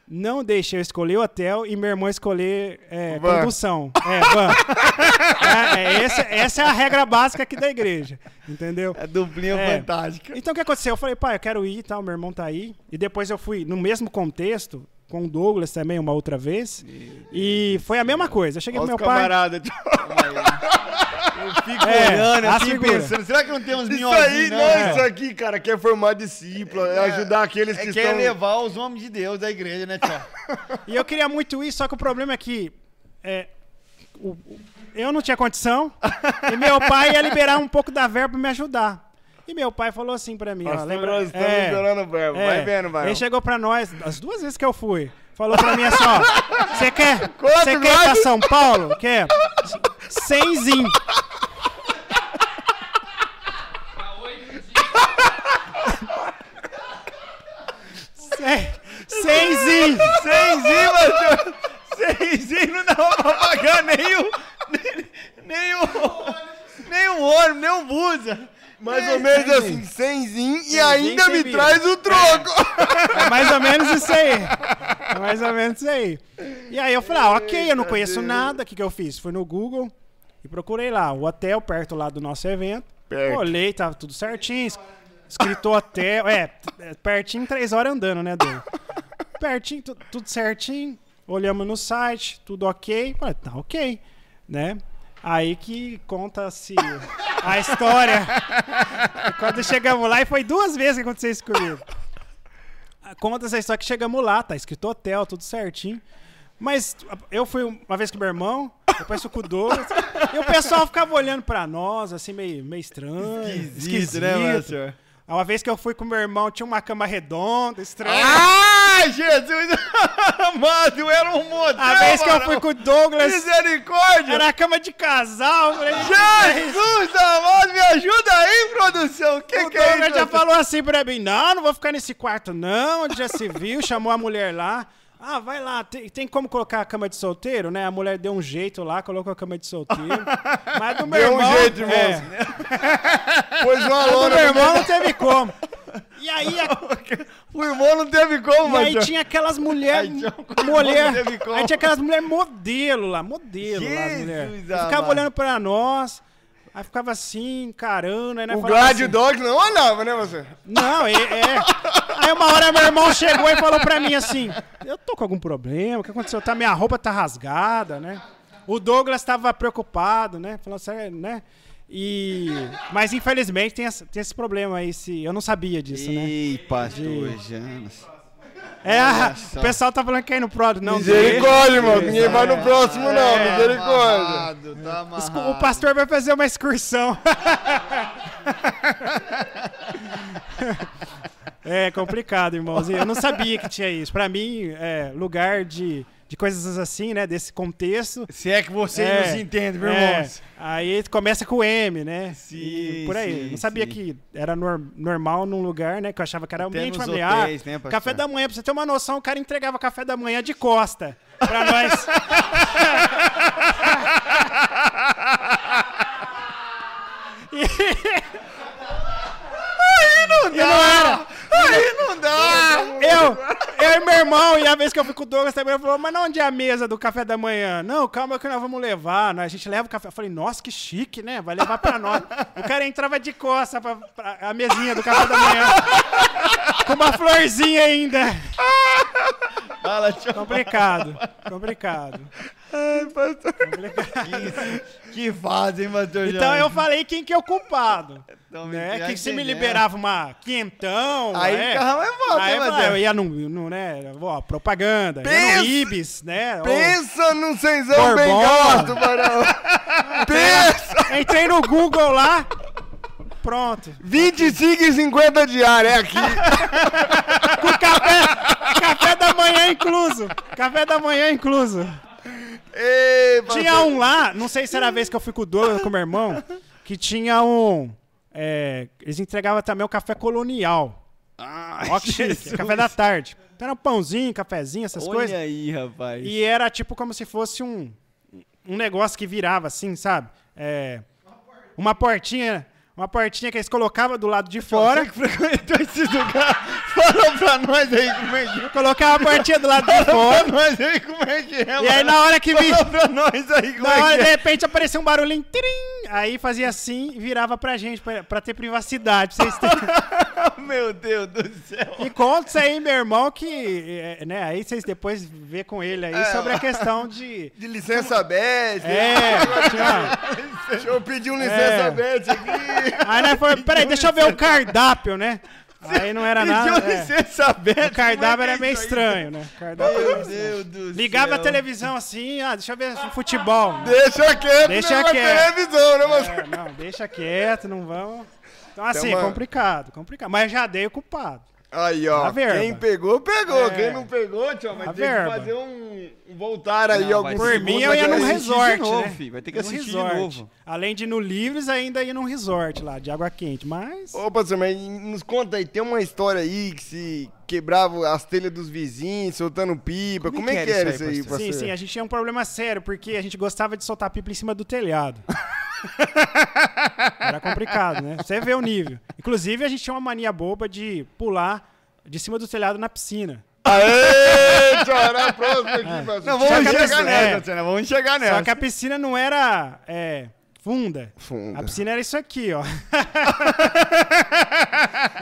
não deixe eu escolher o hotel e meu irmão escolher é, condução. É, van. É, é, essa, essa é a regra básica aqui da igreja. Entendeu? É duplinha É. fantástica. Então o que aconteceu? Eu falei, pai, eu quero ir e tal, meu irmão tá aí. E depois eu fui no mesmo contexto, com o Douglas também, uma outra vez. E foi a mesma coisa. Eu cheguei Olha pro os meu pai. camarada. Eu fico É, olhando as assim, figuras. pensando, será que não tem uns Isso minhozinhos? aí, não, não, é? isso aqui, cara, quer formar discípulo, é ajudar aqueles que É quer estão... levar os homens de Deus da igreja, né, tio? E eu queria muito isso, só que o problema é que é, o- o- eu não tinha condição e meu pai ia liberar um pouco da verba pra me ajudar. E meu pai falou assim pra mim, ó, Nós lembra? estamos estamos liberando o verbo. é. Vai vendo, vai. Ele chegou pra nós, as duas vezes que eu fui, falou pra mim assim, ó, você quer, você quer ir pra? São Paulo? Quer? Cenzinho. Cem- Cenzinho. Cenzinho, mano. Cenzinho não dava pra pagar nem o. Nem, nem o. Nem o ônibus, nem o busa. Mais ou menos assim, cenzinho e ainda me traz o troco. É mais ou menos isso aí. É mais ou menos isso aí. E aí eu falei, ah, ok, eu não conheço nada. O que, que eu fiz? Fui no Google e procurei lá o hotel perto lá do nosso evento. Perto. Olhei, tava tudo certinho. es- Escrito hotel. É, é, pertinho, três horas andando, né, Dom? Pertinho, tu- tudo certinho. Olhamos no site, tudo ok. Falei, tá ok, né? Aí que conta-se a história. Quando chegamos lá, e foi duas vezes que aconteceu isso comigo. Conta essa história que chegamos lá, tá escrito hotel, tudo certinho. Mas eu fui uma vez com meu irmão, depois fui com o Douglas, e o pessoal ficava olhando pra nós, assim, meio, meio estranho. Esquisito, né, Márcio? Uma vez que eu fui com meu irmão, tinha uma cama redonda, estranha. Ai, Jesus amado, era um modelo. a vez que eu fui com o Douglas, Misericórdia! era a cama de casal. Falei, Jesus amado, me ajuda aí, produção. O que, O que é Douglas isso? já falou assim pra mim: não, não vou ficar nesse quarto, não. Onde já se viu, chamou a mulher lá. Ah, vai lá, tem, tem como colocar a cama de solteiro, né? A mulher deu um jeito lá, colocou a cama de solteiro. Mas do meu Deu um irmão. jeito, irmão. é, Pôs uma do lona meu no irmão não teve como. E aí, a- O irmão não teve como, e aí mas... tinha aquelas mulheres. Um- mulher. Aí tinha aquelas mulheres modelo lá, modelo lá, Jesus. E amado. Ficava olhando pra nós. Aí ficava assim, encarando. Aí nós O Gladio assim, Dog não olhava, né, você? Não, é, é. Aí uma hora meu irmão chegou e falou pra mim assim: Eu tô com algum problema, o que aconteceu? Tá, minha roupa tá rasgada, né? O Douglas tava preocupado, né? Falou sério, né? E. Mas infelizmente tem, essa- tem esse problema aí. Se... Eu não sabia disso, né? Ih, pastor Janos. É, o pessoal tá falando que é no Prod, não. Misericórdia, irmão. Ninguém vai no próximo, não. Misericórdia. Amarrado, tá deixa. amarrado. O pastor vai fazer uma excursão. É complicado, irmãozinho. Eu não sabia que tinha isso. Pra mim, é lugar de, de coisas assim, né? Desse contexto. Se é que vocês É, não se entendem, meu é, irmão. aí começa com M, né? Sim, E por aí. sim, não sabia sim. que era nor- normal num lugar, né? Que eu achava que era ambiente nos familiar. hotéis, né, pastor? café da manhã, pra você ter uma noção, o cara entregava café da manhã de costa pra nós. Aí não E não era. Aí não dá! Eu, eu e meu irmão, e a vez que eu fui com o Douglas também, ele falou, mas não onde é a mesa do café da manhã? Não, calma que nós vamos levar. né? A gente leva o café. Eu falei, nossa, que chique, né? Vai levar pra nós. O cara entrava de costa pra, pra a mesinha do café da manhã. Com uma florzinha ainda. Fala. Complicado, complicado. Ai, pastor. Que fazem, pastor Então eu falei quem que é o culpado. Então, Né? Que se me liberava uma quentão. Aí é. ficava mais volta, Aí né, Matheus? eu ia no, no né, ó, propaganda, ia Pensa- no Ibis, né? Pensa num cenzão bem gasto, Barão. Pensa. Entrei no Google lá, pronto. 25 e 50 diária, é aqui. Com café, café da manhã incluso. Café da manhã incluso. Ei, Tinha um lá, não sei se era a vez que eu fui com o Douglas, com o meu irmão, que tinha um. é, eles entregavam também o café colonial. Ai, Ó que chique, café da tarde. Então era um pãozinho, cafezinho, essas Olha coisas. aí, rapaz. E era tipo como se fosse um, um negócio que virava assim, sabe? É, uma portinha. Uma portinha que eles colocavam do lado de fora. Você que frequentou esses lugares, fala pra nós aí como é que é. Colocava a portinha do lado de fora. pra nós aí como é que é, E aí na hora que vi. Fala pra nós aí como Na hora, é de que é. repente, apareceu um barulhinho. Tirim, aí fazia assim e virava pra gente, pra, pra ter privacidade. pra Vocês terem... Meu Deus do céu. E conta isso aí, meu irmão, que. né, aí vocês depois vê com ele aí É, sobre a questão de. De licença aberta. É, tinha- Deixa eu pedir um licença É. aqui. Aí nós foi, peraí, deixa eu ver o cardápio, né? Aí não era nada. É. aberta. O cardápio como é era meio é estranho, né? Cardápio Meu. Deus do Ligava céu. a televisão assim, ah, deixa eu ver o futebol. Deixa quieto, Deixa não é quieto. televisão, né, mas... É, não, deixa quieto, não vamos. Então, assim, Então, complicado, complicado. Mas já dei o culpado. Aí, ó. Quem pegou, pegou. É. Quem não pegou, tio, vai A ter verba. que fazer um... voltar aí Não, alguns Por mim, eu ia num resort, de novo, né? filho. Vai ter que assistir de resort. novo. Além de ir no Livres, ainda ia num resort lá, de água quente. Mas. Ô, pastor, mas nos conta aí, tem uma história aí que se quebrava as telhas dos vizinhos, soltando pipa. Como Como, é é que era isso aí, pastor? Sim, sim, a gente tinha um problema sério, porque a gente gostava de soltar pipa em cima do telhado. Era complicado, né? Você vê o nível. Inclusive, a gente tinha uma mania boba de pular de cima do telhado na piscina. Aê, era próximo aqui, pastor. Não, vamos pessoa- nessa, é. Vamos chegar nessa. Só que a piscina não era é, funda. Funda. A piscina era isso aqui, ó.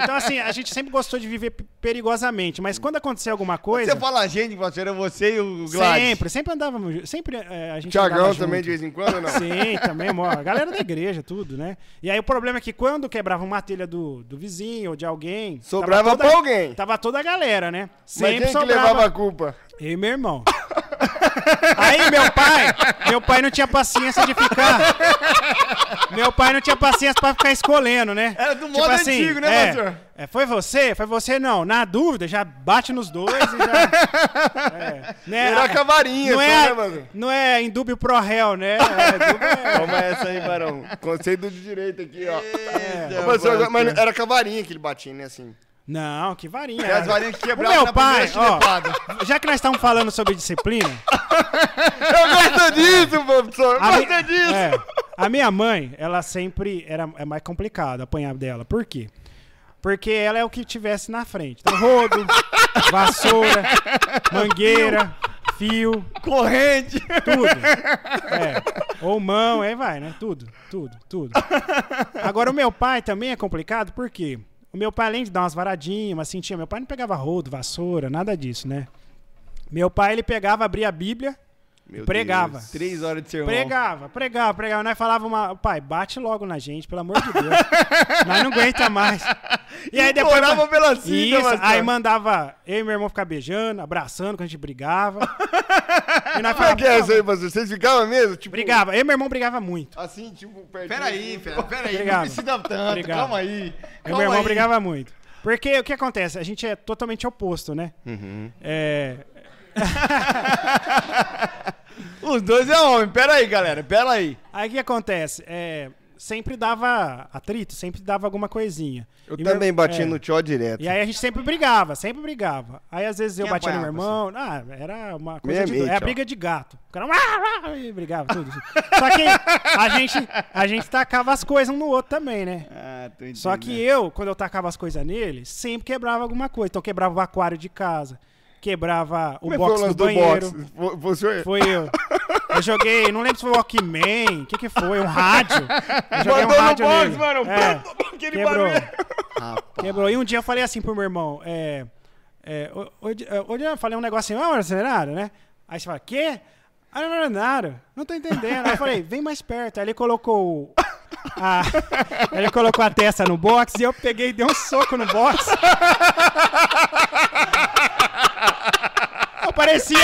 então, assim, a gente sempre gostou de viver perigosamente, mas quando acontecer alguma coisa. Você fala a gente, pastor, era você e o Gladys. Sempre, sempre andávamos. Sempre é, a gente Tiagão também, de vez em quando, não? Sim, também, mó. A galera da igreja, tudo, né? E aí o problema é que quando quebrava uma telha do, do vizinho ou de alguém. Sobrava toda- pra alguém. Tava toda a galera, né? Mas Sempre quem que sobrava. levava a culpa? Eu e meu irmão. Aí meu pai, meu pai não tinha paciência de ficar. Meu pai não tinha paciência pra ficar escolhendo, né? Era do modo antigo, né, é, pastor? É, foi você? Foi você não. Na dúvida, já bate nos dois e já. É, né? Era a cavarinha não só, é, né, mano? Não é indúbio pro réu, né? É, dúbio é- Toma essa aí, barão. Conceito de direito aqui, ó. Eita, Ô, pastor, agora- mas era cavarinha que ele batia, né, assim. Não, que varinha. É as varinhas que quebravam meu pai, ó, já que nós estamos falando sobre disciplina, Eu gosto disso, professor. Eu mi- gosto disso. é, a minha mãe, ela sempre era é mais complicado apanhar dela. Por quê? Porque ela é o que tivesse na frente. Então, rodo, vassoura, mangueira, fio, Corrente. tudo. É. Ou mão, aí vai, né? Tudo, tudo, tudo. Agora, o meu pai também é complicado, por quê? O meu pai, além de dar umas varadinhas, uma cintinha, meu pai não pegava rodo, vassoura, nada disso, né? Meu pai, ele pegava, abria a Bíblia, Meu pregava. Deus. Três horas de sermão. Pregava, pregava, pregava. Nós falava uma. Pai, bate logo na gente, pelo amor de Deus. nós não aguenta mais. E aí depois. Implorava pela cinta, Isso, aí mandava eu e meu irmão ficar beijando, abraçando quando a gente brigava. e nós Como é que é falava, isso aí, pastor? Vocês ficavam mesmo? Tipo, Brigava. Eu e meu irmão brigava muito. Assim, tipo, pertinho. Peraí, pera, peraí. Não precisa tanto. Obrigado. Calma aí. Eu e Calma meu irmão aí. brigava muito. Porque o que acontece? A gente é totalmente oposto, né? Uhum. É, Os dois é homem. Pera aí, galera. Pera aí. Aí o que acontece? É, sempre dava atrito, sempre dava alguma coisinha. Eu E meu- também bati é. no tchó direto. E aí a gente sempre brigava, sempre brigava. Aí às vezes eu Quem batia no meu irmão. Ah, era uma coisa de. Meia-meia, É a briga de gato. O cara. "Ah, ah", E brigava tudo. Só que a gente, a gente tacava as coisas um no outro também, né? Ah, tô entendendo. Só que eu, quando eu tacava as coisas nele, sempre quebrava alguma coisa. Então quebrava o aquário de casa, quebrava o Como é que foi box lance do banheiro. box? Foi- Foi o senhor? Foi eu. Eu joguei, não lembro se foi o Walkman, o que que foi? Um rádio. Eu joguei Mandou um no rádio box, nele. mano. É, Aquele quebrou. barulho. Rapaz. Quebrou. E um dia eu falei assim pro meu irmão, é, é, ho- hoje, hoje eu falei um negócio assim, ó, acelerado, né? Aí você fala, quê? Ah, não, não, não, nada. Não tô entendendo. Aí eu falei, vem mais perto. Aí ele colocou o- a, ele colocou a testa no box e eu peguei e dei um soco no box. Eu parecia,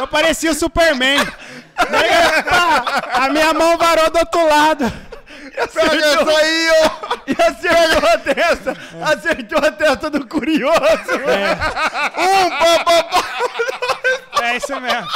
eu parecia o Superman. Daí, pá, a minha mão varou do outro lado. Pega essa aí, ó. E acertou a testa. Acertou a testa do curioso. É. Um, pá, pá, pá. isso mesmo.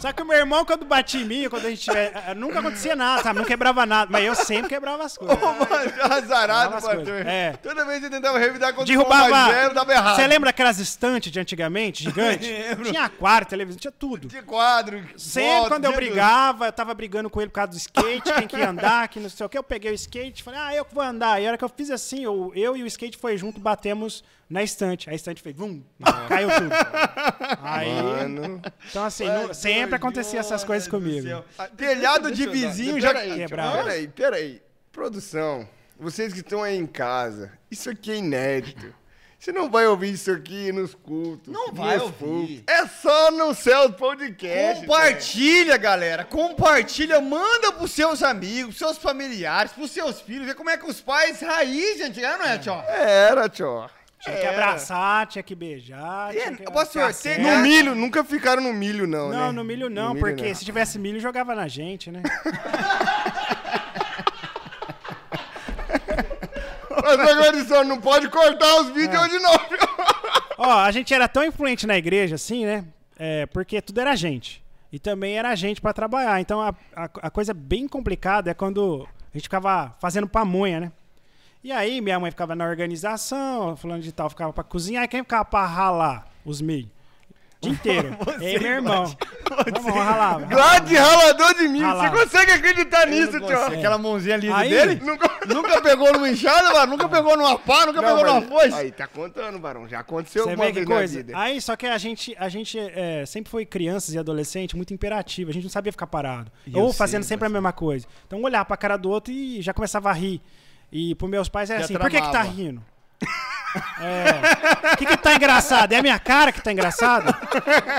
Só que o meu irmão, quando batia em mim, quando a gente tiver. eh, Nunca acontecia nada, sabe? Não quebrava nada. Mas eu sempre quebrava as coisas. Ô, mano, azarado, mano. É. Toda vez que tentava revidar contra o Derrubava. mais velho, dava errado. Você lembra aquelas estantes de antigamente, gigante? Tinha quarto, televisão, tinha tudo. De quadro, Sempre foto, quando eu tudo. brigava, eu tava brigando com ele por causa do skate, quem que ia andar, que não sei o que, eu peguei o skate, falei, ah, eu que vou andar. E a hora que eu fiz assim, eu, eu e o skate foi junto, batemos na estante. A estante fez, vum, caiu tudo. Aí, Mano. então assim, não- sempre acontecia essas coisas comigo. Ah, Telhado de vizinho já peraí, quebrava. Peraí, peraí. Produção, vocês que estão aí em casa, isso aqui é inédito. Você não vai ouvir isso aqui nos cultos. Não vai ouvir. cultos. É só no céu podcast. Compartilha, galera. Compartilha, manda pros seus amigos, pros seus familiares, pros seus filhos. Ver como é que os pais raiz, gente, não é, tio? velho. Era, tio. Tinha que abraçar, tinha que beijar. É, tinha que pastor, tem-. No milho, nunca ficaram no milho, não, né? Não, no milho não, milho porque não. se tivesse milho, jogava na gente, né? Mas agora só não pode cortar os vídeos É. hoje, não. Ó, a gente era tão influente na igreja, assim, né? É, porque tudo era gente. E também era gente pra trabalhar. Então a, a, a coisa bem complicada é quando a gente ficava fazendo pamonha, né? E aí minha mãe ficava na organização, fulano de tal ficava pra cozinhar, e quem ficava pra ralar os milho? O dia inteiro. e aí meu irmão. Meu irmão ralava. Glad ralador de milho. Ralava. Você consegue acreditar nisso, Não consigo. tio? Aquela mãozinha linda Aí- dele. Nunca... Nunca pegou numa enxada, mano? Nunca pegou numa pá, nunca pegou numa foice. Aí, tá contando, Barão. Já aconteceu Você alguma vê que coisa? vida. Aí, só que a gente, a gente é, sempre foi crianças e adolescente muito imperativo. A gente não sabia ficar parado. Eu Ou sei, fazendo sempre a mesma coisa. Então, olhar pra cara do outro e já começava a rir. E pros meus pais era Já assim, por que que tá tramava. rindo? É. O que que tá engraçado? É a minha cara que tá engraçada?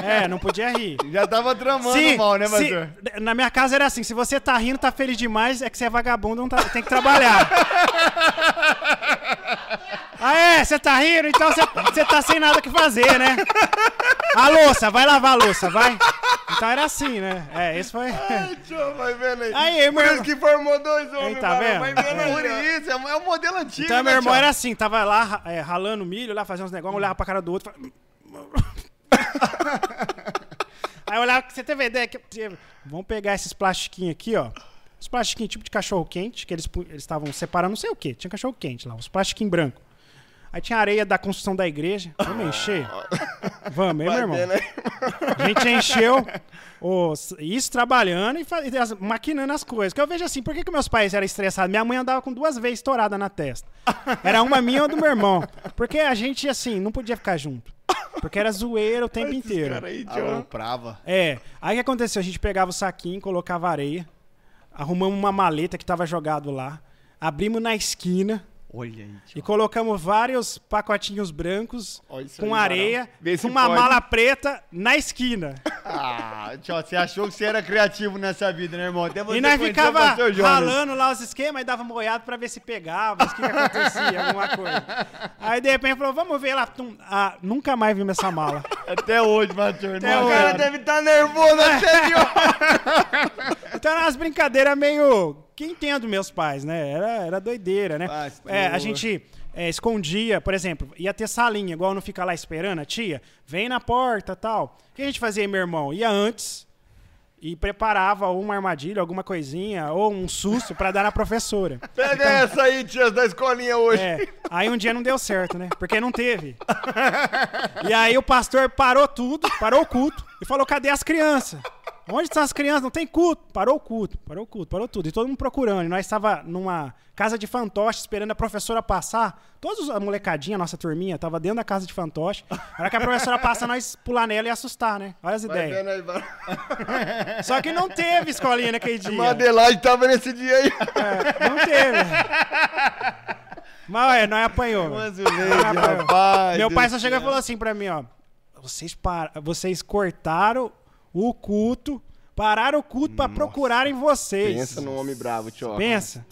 É, não podia rir. Já tava tramando Se- mal, né, pastor? na minha casa era assim, se você tá rindo, tá feliz demais, é que você é vagabundo, não tá- tem que trabalhar. ah, é? Você tá rindo? Então você- tá sem nada que fazer, né? A louça, vai lavar a louça, vai. Então era assim, né? É, esse foi... Ai, tio, vai vendo aí. Aí, Por meu- isso que formou dois homens, Aí, tá Barão. vendo? Vai vendo aí, Por ó. isso, é um- é um modelo antigo, Então né, meu irmão tio? era assim, tava lá é, ralando milho, lá fazendo uns negócios, olhava pra cara do outro. falava- Aí eu olhava, você teve ideia que. Vamos pegar esses plastiquinhos aqui, ó. Os plastiquinhos tipo de cachorro quente, que eles estavam separando, não sei o que, tinha cachorro quente lá, os plastiquinhos brancos. Aí tinha areia da construção da igreja. Vamos encher? Vamos, hein, meu irmão? A gente encheu os, isso trabalhando e, fa- e as- maquinando as coisas. Que eu vejo assim, por que, que meus pais eram estressados? Minha mãe andava com duas vezes estourada na testa. Era uma minha ou do meu irmão. Porque a gente, assim, não podia ficar junto. Porque era zoeira o tempo inteiro. Cara aí, prava. É. Aí o que aconteceu? A gente pegava o saquinho, colocava areia, arrumamos uma maleta que tava jogado lá, abrimos na esquina Olha aí, tio. e colocamos vários pacotinhos brancos com aí, areia, com uma pode. mala preta na esquina. Ah, tio, você achou que você era criativo nessa vida, né, irmão? Até você E nós ficava ralando lá os esquemas e dava uma olhada pra ver se pegava, o que, que acontecia, alguma coisa. Aí de repente falou, vamos ver lá. Ah, nunca mais vimos essa mala. Até hoje, não, O hoje. cara cara. deve estar nervoso até de Então eram umas brincadeiras meio. Que entendo meus pais, né? Era, era doideira, né? Pastor. É, a gente é, escondia, por exemplo, ia ter salinha, igual não ficar lá esperando, a tia, vem na porta tal. O que a gente fazia, meu irmão? Ia antes e preparava uma armadilha, alguma coisinha, ou um susto pra dar na professora. Pega essa aí, tias da escolinha hoje. É, aí um dia não deu certo, né? Porque não teve. E aí o pastor parou tudo, parou o culto e falou: cadê as crianças? Onde estão as crianças? Não tem culto. Parou o culto, parou o culto, parou tudo. E todo mundo procurando. E nós estava numa casa de fantoche esperando a professora passar. Todos a molecadinha, a nossa turminha, tava dentro da casa de fantoche. Na hora que a professora passa, nós pular nela e assustar, né? Olha as Vai ideias. aí, Barão. Só que não teve escolinha naquele dia. Madelagem tava nesse dia aí. É, não teve. Mas é, nós apanhou. rapaz. Meu pai só chegou e falou assim pra mim, ó. Vocês, par... vocês cortaram o culto, pararam o culto pra procurarem vocês. Pensa num homem bravo, tio. Pensa.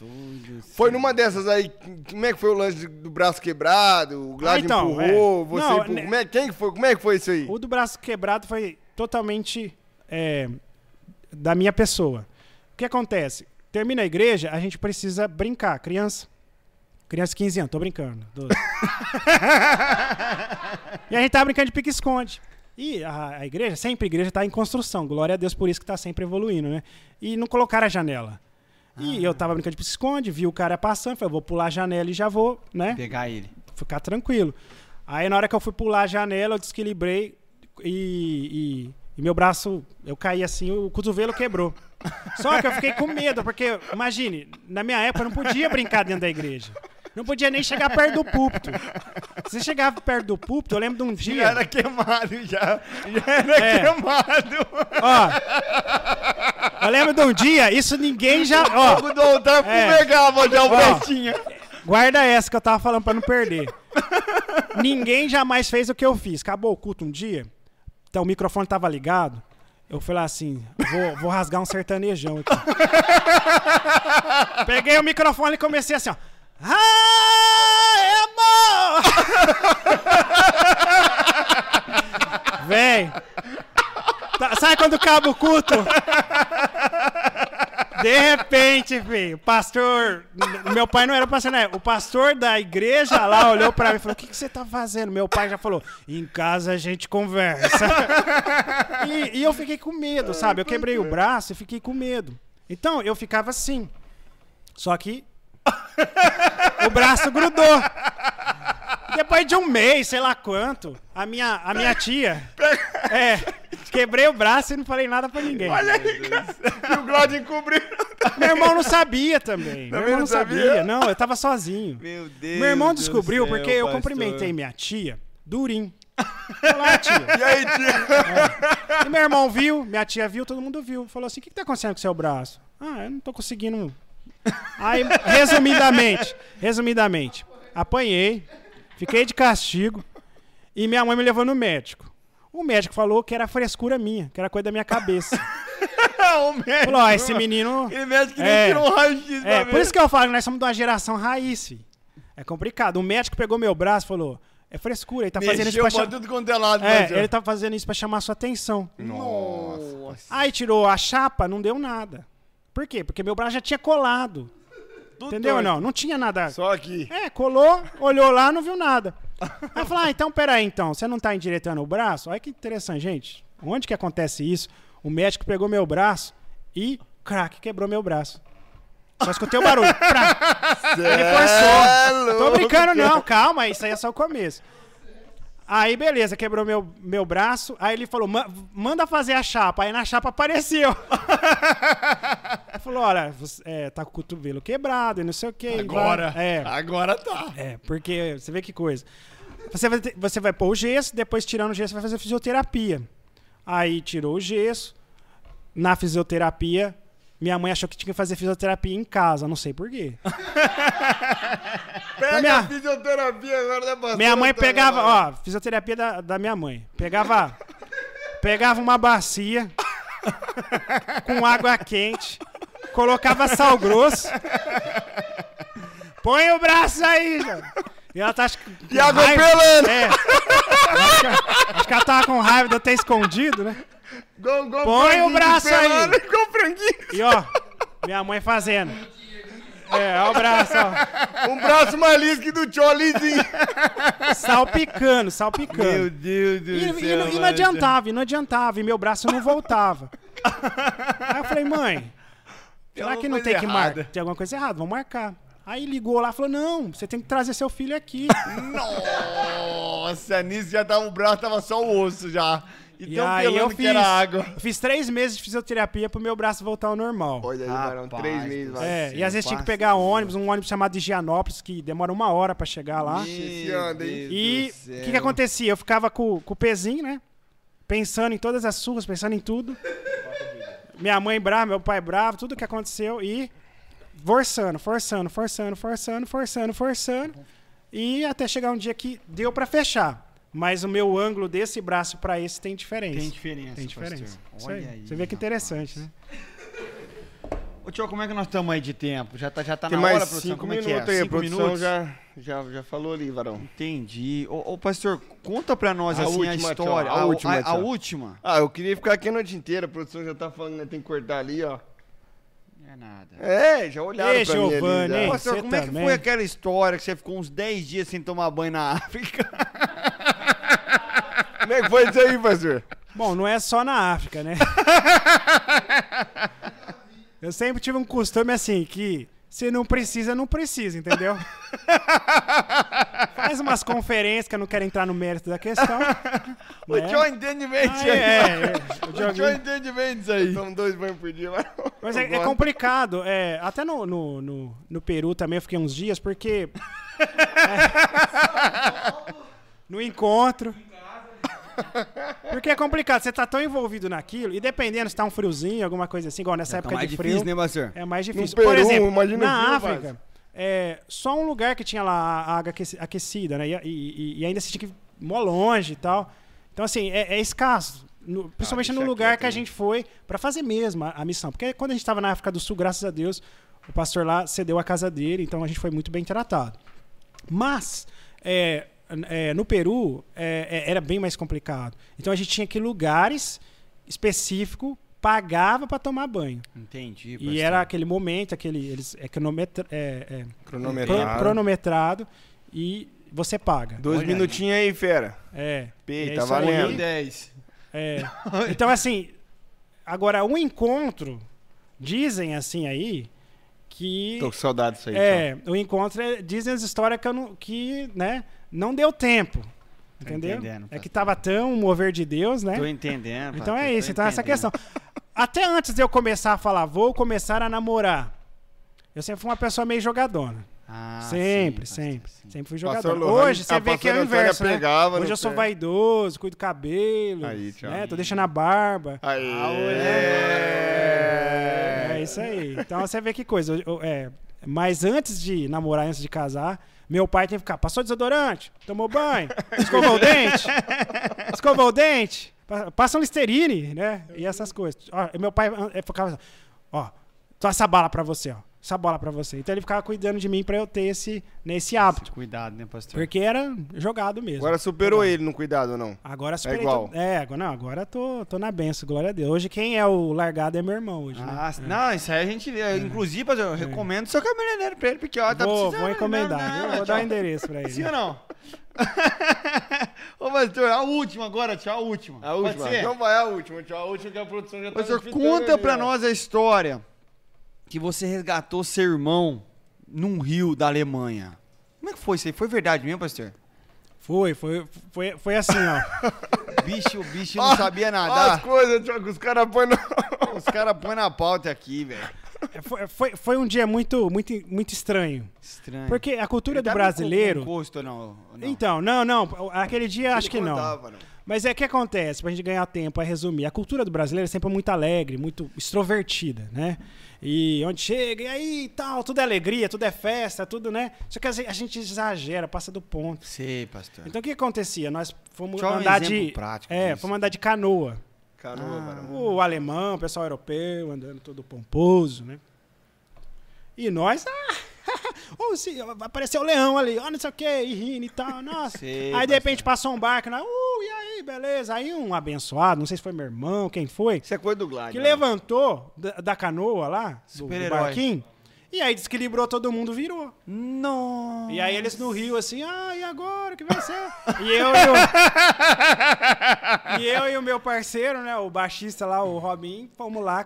Foi numa dessas aí, como é que foi o lance do braço quebrado? O Glad Ah, então, empurrou, é. você Não, empurrou. né- Como é, quem que foi? Como é que foi isso aí? O do braço quebrado foi totalmente é, da minha pessoa. O que acontece? Termina a igreja, a gente precisa brincar. Criança. Criança de 15 anos, tô brincando. 12. e a gente tava brincando de pique-esconde. E a, a igreja, sempre a igreja está em construção. Glória a Deus por isso que está sempre evoluindo, né? E não colocaram a janela. E eu tava brincando de esconde, vi o cara passando, falei, vou pular a janela e já vou, né? Pegar ele. Ficar tranquilo. Aí na hora que eu fui pular a janela, eu desequilibrei e, e, e meu braço, eu caí assim, o cotovelo quebrou. Só que eu fiquei com medo, porque, imagine, na minha época eu não podia brincar dentro da igreja. Não podia nem chegar perto do púlpito. Se chegava perto do púlpito, eu lembro de um dia. Já era queimado, já. Já era É. queimado. Ó, eu lembro de um dia, isso ninguém já. Ó, O doutor É. pegava já o Ó. guarda essa que eu tava falando pra não perder. ninguém jamais fez o que eu fiz. Acabou o culto um dia, então o microfone tava ligado. Eu falei assim, vou, vou rasgar um sertanejão aqui. Peguei o microfone e comecei assim, ó. Ai, amor! Véi. Tá- sabe quando o culto? De repente, filho, o pastor. Meu pai não era pastor, né? O pastor da igreja lá olhou pra mim e falou: O que, que você tá fazendo? Meu pai já falou: Em casa a gente conversa. e, e eu fiquei com medo, sabe? Eu quebrei o braço e fiquei com medo. Então eu ficava assim. Só que. O braço grudou. Depois de um mês, sei lá quanto, a minha, a minha tia. É, quebrei o braço e não falei nada pra ninguém. E o Glaudio encobriu. Meu irmão não sabia também. Meu Também irmão não sabia. sabia? Não, eu tava sozinho. Meu Deus. Meu irmão descobriu céu, porque eu pastor. cumprimentei minha tia, Durim. Olá, tia. E aí, tia? E meu irmão viu, minha tia viu, todo mundo viu. Falou assim: o que, que tá acontecendo com o seu braço? Ah, eu não tô conseguindo. Aí, resumidamente, resumidamente, apanhei, fiquei de castigo e minha mãe me levou no médico. O médico falou que era frescura minha, que era coisa da minha cabeça. o médico. Falou: ó, esse menino. Aquele médico que nem É. tirou um raio-x É, por isso que eu falo que nós somos de uma geração raiz. É complicado. O médico pegou meu braço e falou: é frescura, ele tá fazendo isso Mexeu pra chamar. tudo quanto é lado. É, pastor. ele tá fazendo isso pra chamar sua atenção. Nossa. Aí tirou a chapa, não deu nada. Por quê? Porque meu braço já tinha colado. Tudo Entendeu? torto. Não, não tinha nada. Só aqui. É, colou, olhou lá, não viu nada. Aí eu falei, ah, então peraí, então, você não tá endireitando o braço? Olha que interessante, gente. Onde que acontece isso? O médico pegou meu braço e, crack, quebrou meu braço. Só escutei o barulho. Prá. Ele forçou. Tô brincando, não, calma, isso aí é só o começo. Aí, beleza, quebrou meu, meu braço. Aí ele falou: "Ma- manda fazer a chapa. Aí na chapa apareceu. Ele falou: olha, você, é, tá com o cotovelo quebrado e não sei o que. Agora. É, Agora tá. é, porque você vê que coisa. Você vai, você vai pôr o gesso, depois tirando o gesso, vai fazer fisioterapia. Aí tirou o gesso. Na fisioterapia, minha mãe achou que tinha que fazer fisioterapia em casa, não sei porquê. Pega minha- a fisioterapia agora da pastora. Minha mãe tá pegava, ó, fisioterapia da, da minha mãe. Pegava, pegava uma bacia com água quente, colocava sal grosso. Põe o braço aí. E ela tá E água raiva- pelando. É. Acho que, acho que ela tava com raiva de eu ter escondido, né? Gol, gol, Põe o braço aí. Com franguinho. E ó, minha mãe fazendo. É, ó o braço, ó. Um braço mais liso que do Tcholizinho. Salpicando, salpicando. Meu Deus do E, céu. e não- e não mano. adiantava, e não adiantava, e meu braço não voltava. Aí eu falei, mãe, será que não tem que marcar? Tem alguma coisa errada, vamos marcar. Aí ligou lá e falou, não, você tem que trazer seu filho aqui. Nossa, nisso já tava o braço, tava só o osso já. E, e aí eu fiz, que era água. eu fiz três meses de fisioterapia pro meu braço voltar ao normal. Olha aí, Rapaz três meses. vai. É, Sim, e às vezes tinha que pegar ônibus, um ônibus chamado de Gianópolis, que demora uma hora pra chegar lá. Hein? E o que, que acontecia? Eu ficava com, com o pezinho, né? Pensando em todas as surras, pensando em tudo. Minha mãe brava, meu pai bravo, tudo que aconteceu e forçando, forçando, forçando, forçando, forçando, forçando. E até chegar um dia que deu pra fechar. Mas o meu ângulo desse braço pra esse tem diferença. Tem diferença. Tem diferença. Olha aí. aí. Você vê que rapaz. interessante, né? Ô, tio, como é que nós estamos aí de tempo? Já tá, já tá Tem na mais hora, produção? cinco Como é que minutos é? aí. A Cinco produção minutos? já, já, já falou ali, varão. Entendi. Ô, ô, pastor, conta pra nós, A assim, a última, história. tchau. A última, a, a última? Ah, eu queria ficar aqui a noite inteira. A produção já tá falando que tem que cortar ali, ó. Não é nada. É, já olharam Ei, pra mim ali. Pastor, como é que também. foi aquela história que você ficou uns 10 dias sem tomar banho na África? Como é que foi isso aí, pastor? Bom, não é só na África, né? Eu sempre tive um costume assim, que se não precisa, não precisa, entendeu? Faz umas conferências que eu não quero entrar no mérito da questão. O né? Entende bem Ah, isso aí. é, é, o entende bem isso aí. São dois banhos por dia, mas. Mas é, é complicado. É, até no, no, no, no Peru também eu fiquei uns dias, porque. é, no encontro. Porque é complicado, você tá tão envolvido naquilo, e dependendo se tá um friozinho, alguma coisa assim, igual nessa época Tá mais de frio. difícil, né, pastor? É mais difícil. Peru, Por exemplo, na frio, África, é, só um lugar que tinha lá a água aqueci- aquecida, né? E, e- e ainda se tinha que ir mó longe e tal. Então, assim, é, é escasso. No- principalmente no deixa lugar quieto, que a hein? gente foi pra fazer mesmo a, a missão. Porque quando a gente estava na África do Sul, graças a Deus, o pastor lá cedeu a casa dele, então a gente foi muito bem tratado. Mas é, é, no Peru é, é, era bem mais complicado. Então a gente tinha que ir lugares específicos, pagava para tomar banho. Entendi, E era aquele momento, aquele eles é, cronometra, é, é, Cronometrado. cron- cronometrado e você paga. Dois Olha minutinhos aí, fera. É. Pei, é tá isso aí. valendo. 10. É. Então, assim, agora, um encontro, dizem assim aí, que. Tô com saudade disso aí. É, o encontro é, dizem as histórias que, eu não, que né, não deu tempo. Entendeu? é que pastor. tava tão um mover de Deus, né? Tô entendendo. Então pastor, é isso, então essa entendendo. questão. Até antes de eu começar a falar, vou começar a namorar. Eu sempre fui uma pessoa meio jogadona. Ah, sempre, sim, sempre. pastor. Sempre fui jogador. Hoje você vê que é o inverso, né? Hoje eu sou pé. vaidoso, cuido do cabelo, Aí, tchau. né? Tô deixando a barba. Aí. É isso aí. Então você vê que coisa. Eu- eu- é, mas antes de namorar, antes de casar, meu pai tem que ficar, passou desodorante, tomou banho, escovou o dente, escovou o dente, pa- passa um Listerine, né? E essas coisas. Ó, meu pai eh, ficava assim, ó, tô essa bala pra você, ó. Essa bola pra você. Então ele ficava cuidando de mim pra eu ter esse, né, esse hábito. Cuidado, né, pastor? Porque era jogado mesmo. Agora superou ele no cuidado ou não? Agora superei igual. tudo. É, agora não, agora tô, tô na benção, glória a Deus. Hoje quem é o largado é meu irmão hoje, né? Ah, não, isso aí a gente vê. Inclusive, pastor, eu recomendo seu cabeleireiro pra ele, porque ó, tá vou, precisando. vou encomendar, né? viu? Vou dar o endereço pra ele. Sim ou não? Ô, pastor, a última agora, tchau, a última. A última. Então vai a última, tchau. A última que a produção já tá Pastor, conta ali, pra ó. nós a história que você resgatou seu irmão num rio da Alemanha. Como é que foi isso aí? Foi verdade mesmo, pastor? Foi, foi, foi, foi assim, ó. Bicho, o bicho Ó, não sabia Ó as coisas, que os caras põem no... Os caras põem na pauta aqui, velho. É, Foi, foi, foi um dia muito, muito, muito estranho. Estranho. Porque a cultura Ele do tá brasileiro. Não, ou não? Então, não, não. Aquele dia acho Ele que não. contava, não. Mas é que acontece, pra gente ganhar tempo, é resumir. A cultura do brasileiro é sempre muito alegre, muito extrovertida, né? E onde chega, e aí tal, tudo é alegria, tudo é festa, tudo, né? Só que a gente- exagera, passa do ponto. Sei, pastor. Então o que acontecia? Nós fomos Só um andar exemplo de. prático é, disso. fomos andar de canoa. Canoa, varão. O alemão, o pessoal europeu, andando todo pomposo, né? E nós, ah, oh, se, apareceu o leão ali, ó, não sei o que, e rindo e tal, nossa. Sei, aí de repente passou um barco, nós, uh, e aí, beleza. Aí um abençoado, não sei se foi meu irmão, quem foi, Isso é coisa do Glad. que né? levantou da, da canoa lá, do, do barquinho, e aí desequilibrou todo mundo, virou. Não. E aí eles no rio assim, ah, e agora o que vai ser? e eu e o, e eu e o meu parceiro, né, o baixista lá, o Robin, fomos lá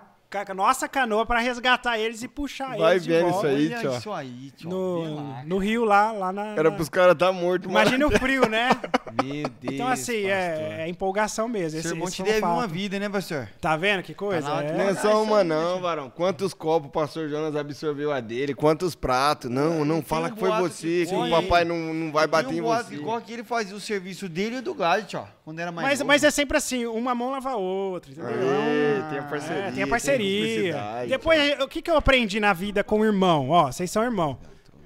nossa canoa pra resgatar eles e puxar Vai eles de vendo volta isso aí, tio. isso aí, tio. no, no rio lá, lá na... Era na- pros caras tá morto, Imagina o frio, né? Meu Deus, Então assim, é, é empolgação mesmo. Esse, irmão te deve uma vida, né, pastor? Tá vendo que coisa? Tá É. Não é Ah, só isso uma não, varão. Quantos copos o pastor Jonas absorveu a dele? Quantos pratos? Não, não fala um que foi você, que que o papai não, não vai bater em você. que Igual que ele fazia o serviço dele e do Glad, tio. Quando era mais Mas, novo. mas é sempre assim, uma mão lava a outra, entendeu? Aê, Ah, tem a parceria. É, tem a parceria. cumplicidade. Depois, o que, que eu aprendi na vida com o irmão? Ó, vocês são irmão.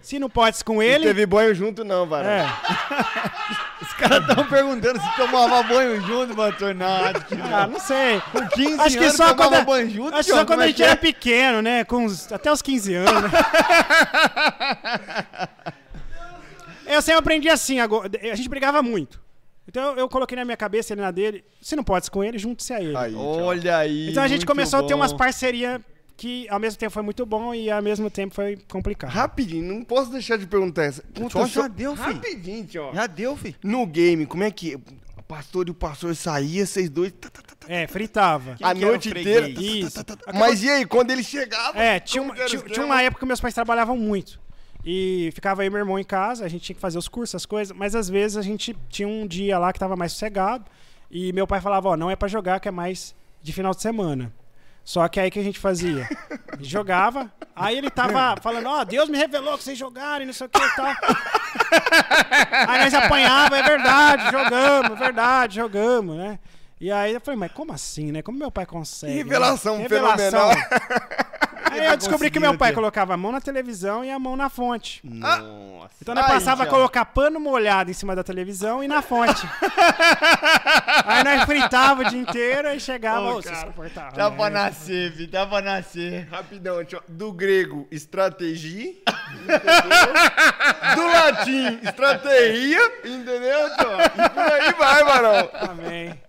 Se não pode com Não ele. teve banho junto não, varão. É, Os caras estão perguntando se tomava banho junto, pastor. Não, acho que não. ah, não sei. Com 15 Acho que anos só tomava quando, banho junto, acho que só quando é a gente é? era pequeno, né? Com uns- até os 15 anos, né? Eu sempre aprendi assim, agora, a gente brigava muito. Então eu, coloquei na minha cabeça, ele na dele. Se não pode com ele, junte-se a ele. Aí. Olha aí. então a gente começou a ter bom. umas parcerias que ao mesmo tempo foi muito bom e ao mesmo tempo foi complicado. Rapidinho, não posso deixar de perguntar essa. Já deu, filho. Rapidinho, tio. Já deu, filho. No game, como é que... pastor e o pastor saía, vocês dois. tá, tá, tá, É, fritava. Quem a o noite inteira. Isso. Mas e aí, quando ele chegava? É, tinha, tinha, o tinha uma época que meus pais trabalhavam muito. E ficava aí meu irmão em casa, a gente tinha que fazer os cursos, as coisas, mas às vezes a gente tinha um dia lá que tava mais sossegado. E meu pai falava, ó, não é pra jogar, que é mais de final de semana. Só que aí que a gente fazia? Jogava, aí ele tava falando, ó, Deus me revelou que vocês jogaram e não sei o que e tal. aí nós apanhava, é verdade, jogamos, é verdade, jogamos, né? E aí eu falei, mas como assim, né? Como meu pai consegue? né? Revelação fenomenal. Aí eu descobri que meu pai ter. colocava a mão na televisão e a mão na fonte. Nossa. Então nós passava a colocar pano molhado em cima da televisão e na fonte. Aí nós fritava o dia inteiro e chegava. Vocês cara, Dá né? pra nascer, filho. Dá pra nascer. Rapidão, tio. Do grego, estratégia. Do latim, estratégia. Entendeu, tio? E por aí vai, Barão. Amém.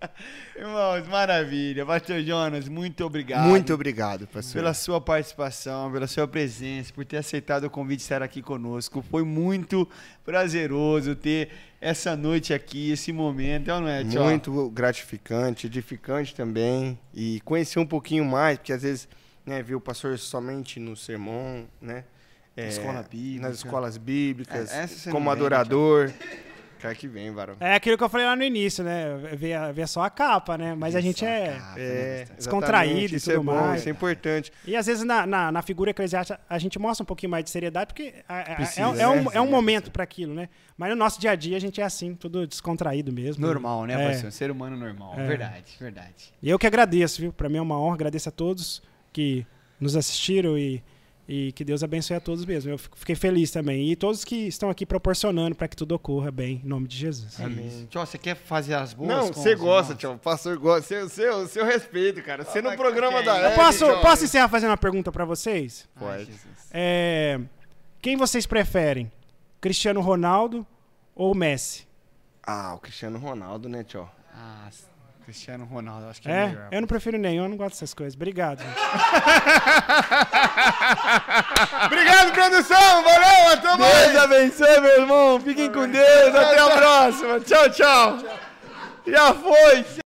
Irmãos, maravilha. Pastor Jonas, muito obrigado. Muito obrigado, pastor. Pela sua participação, pela sua presença, por ter aceitado o convite de estar aqui conosco. Foi muito prazeroso ter essa noite aqui, esse momento, é não é, Tio? Muito gratificante, edificante também. E conhecer um pouquinho mais, porque às vezes, né, ver o pastor somente no sermão, né? é, Escola bíblica. Nas escolas bíblicas, É, como vem, adorador. Cara que vem, Barão. É aquilo que eu falei lá no início, né? Ver, ver só a capa, né? Mas a gente é. É, Descontraído exatamente, e isso é tudo bom, mais. isso é importante. E às vezes na, na, na figura eclesiástica a gente mostra um pouquinho mais de seriedade, porque a- Precisa, é, é um, né? é um momento para aquilo, né? Mas no nosso dia a dia a gente é assim, tudo descontraído mesmo. Normal, né, É. pastor? Ser humano normal. É. Verdade, verdade. E eu que agradeço, viu? Pra mim é uma honra, agradeço a todos que nos assistiram e, e que Deus abençoe a todos mesmo. Eu fiquei feliz também. E todos que estão aqui proporcionando para que tudo ocorra bem, em nome de Jesus. Amém. Tio, você quer fazer as boas? Não, você os gosta, tio. O pastor gosta. Seu, seu, seu respeito, cara. Você no mas programa da Eu posso, tio. posso encerrar fazendo uma pergunta para vocês? Pode. É, quem vocês preferem? Cristiano Ronaldo ou Messi? Ah, o Cristiano Ronaldo, né, tio? Ah, Cristiano Ronaldo, acho que é, É? melhor. Eu não prefiro nenhum, eu não gosto dessas coisas. Obrigado. Obrigado, produção. Valeu, até mais. Deus abençoe, meu irmão. Fiquem com Deus. Até a próxima. Tchau, tchau. Já foi.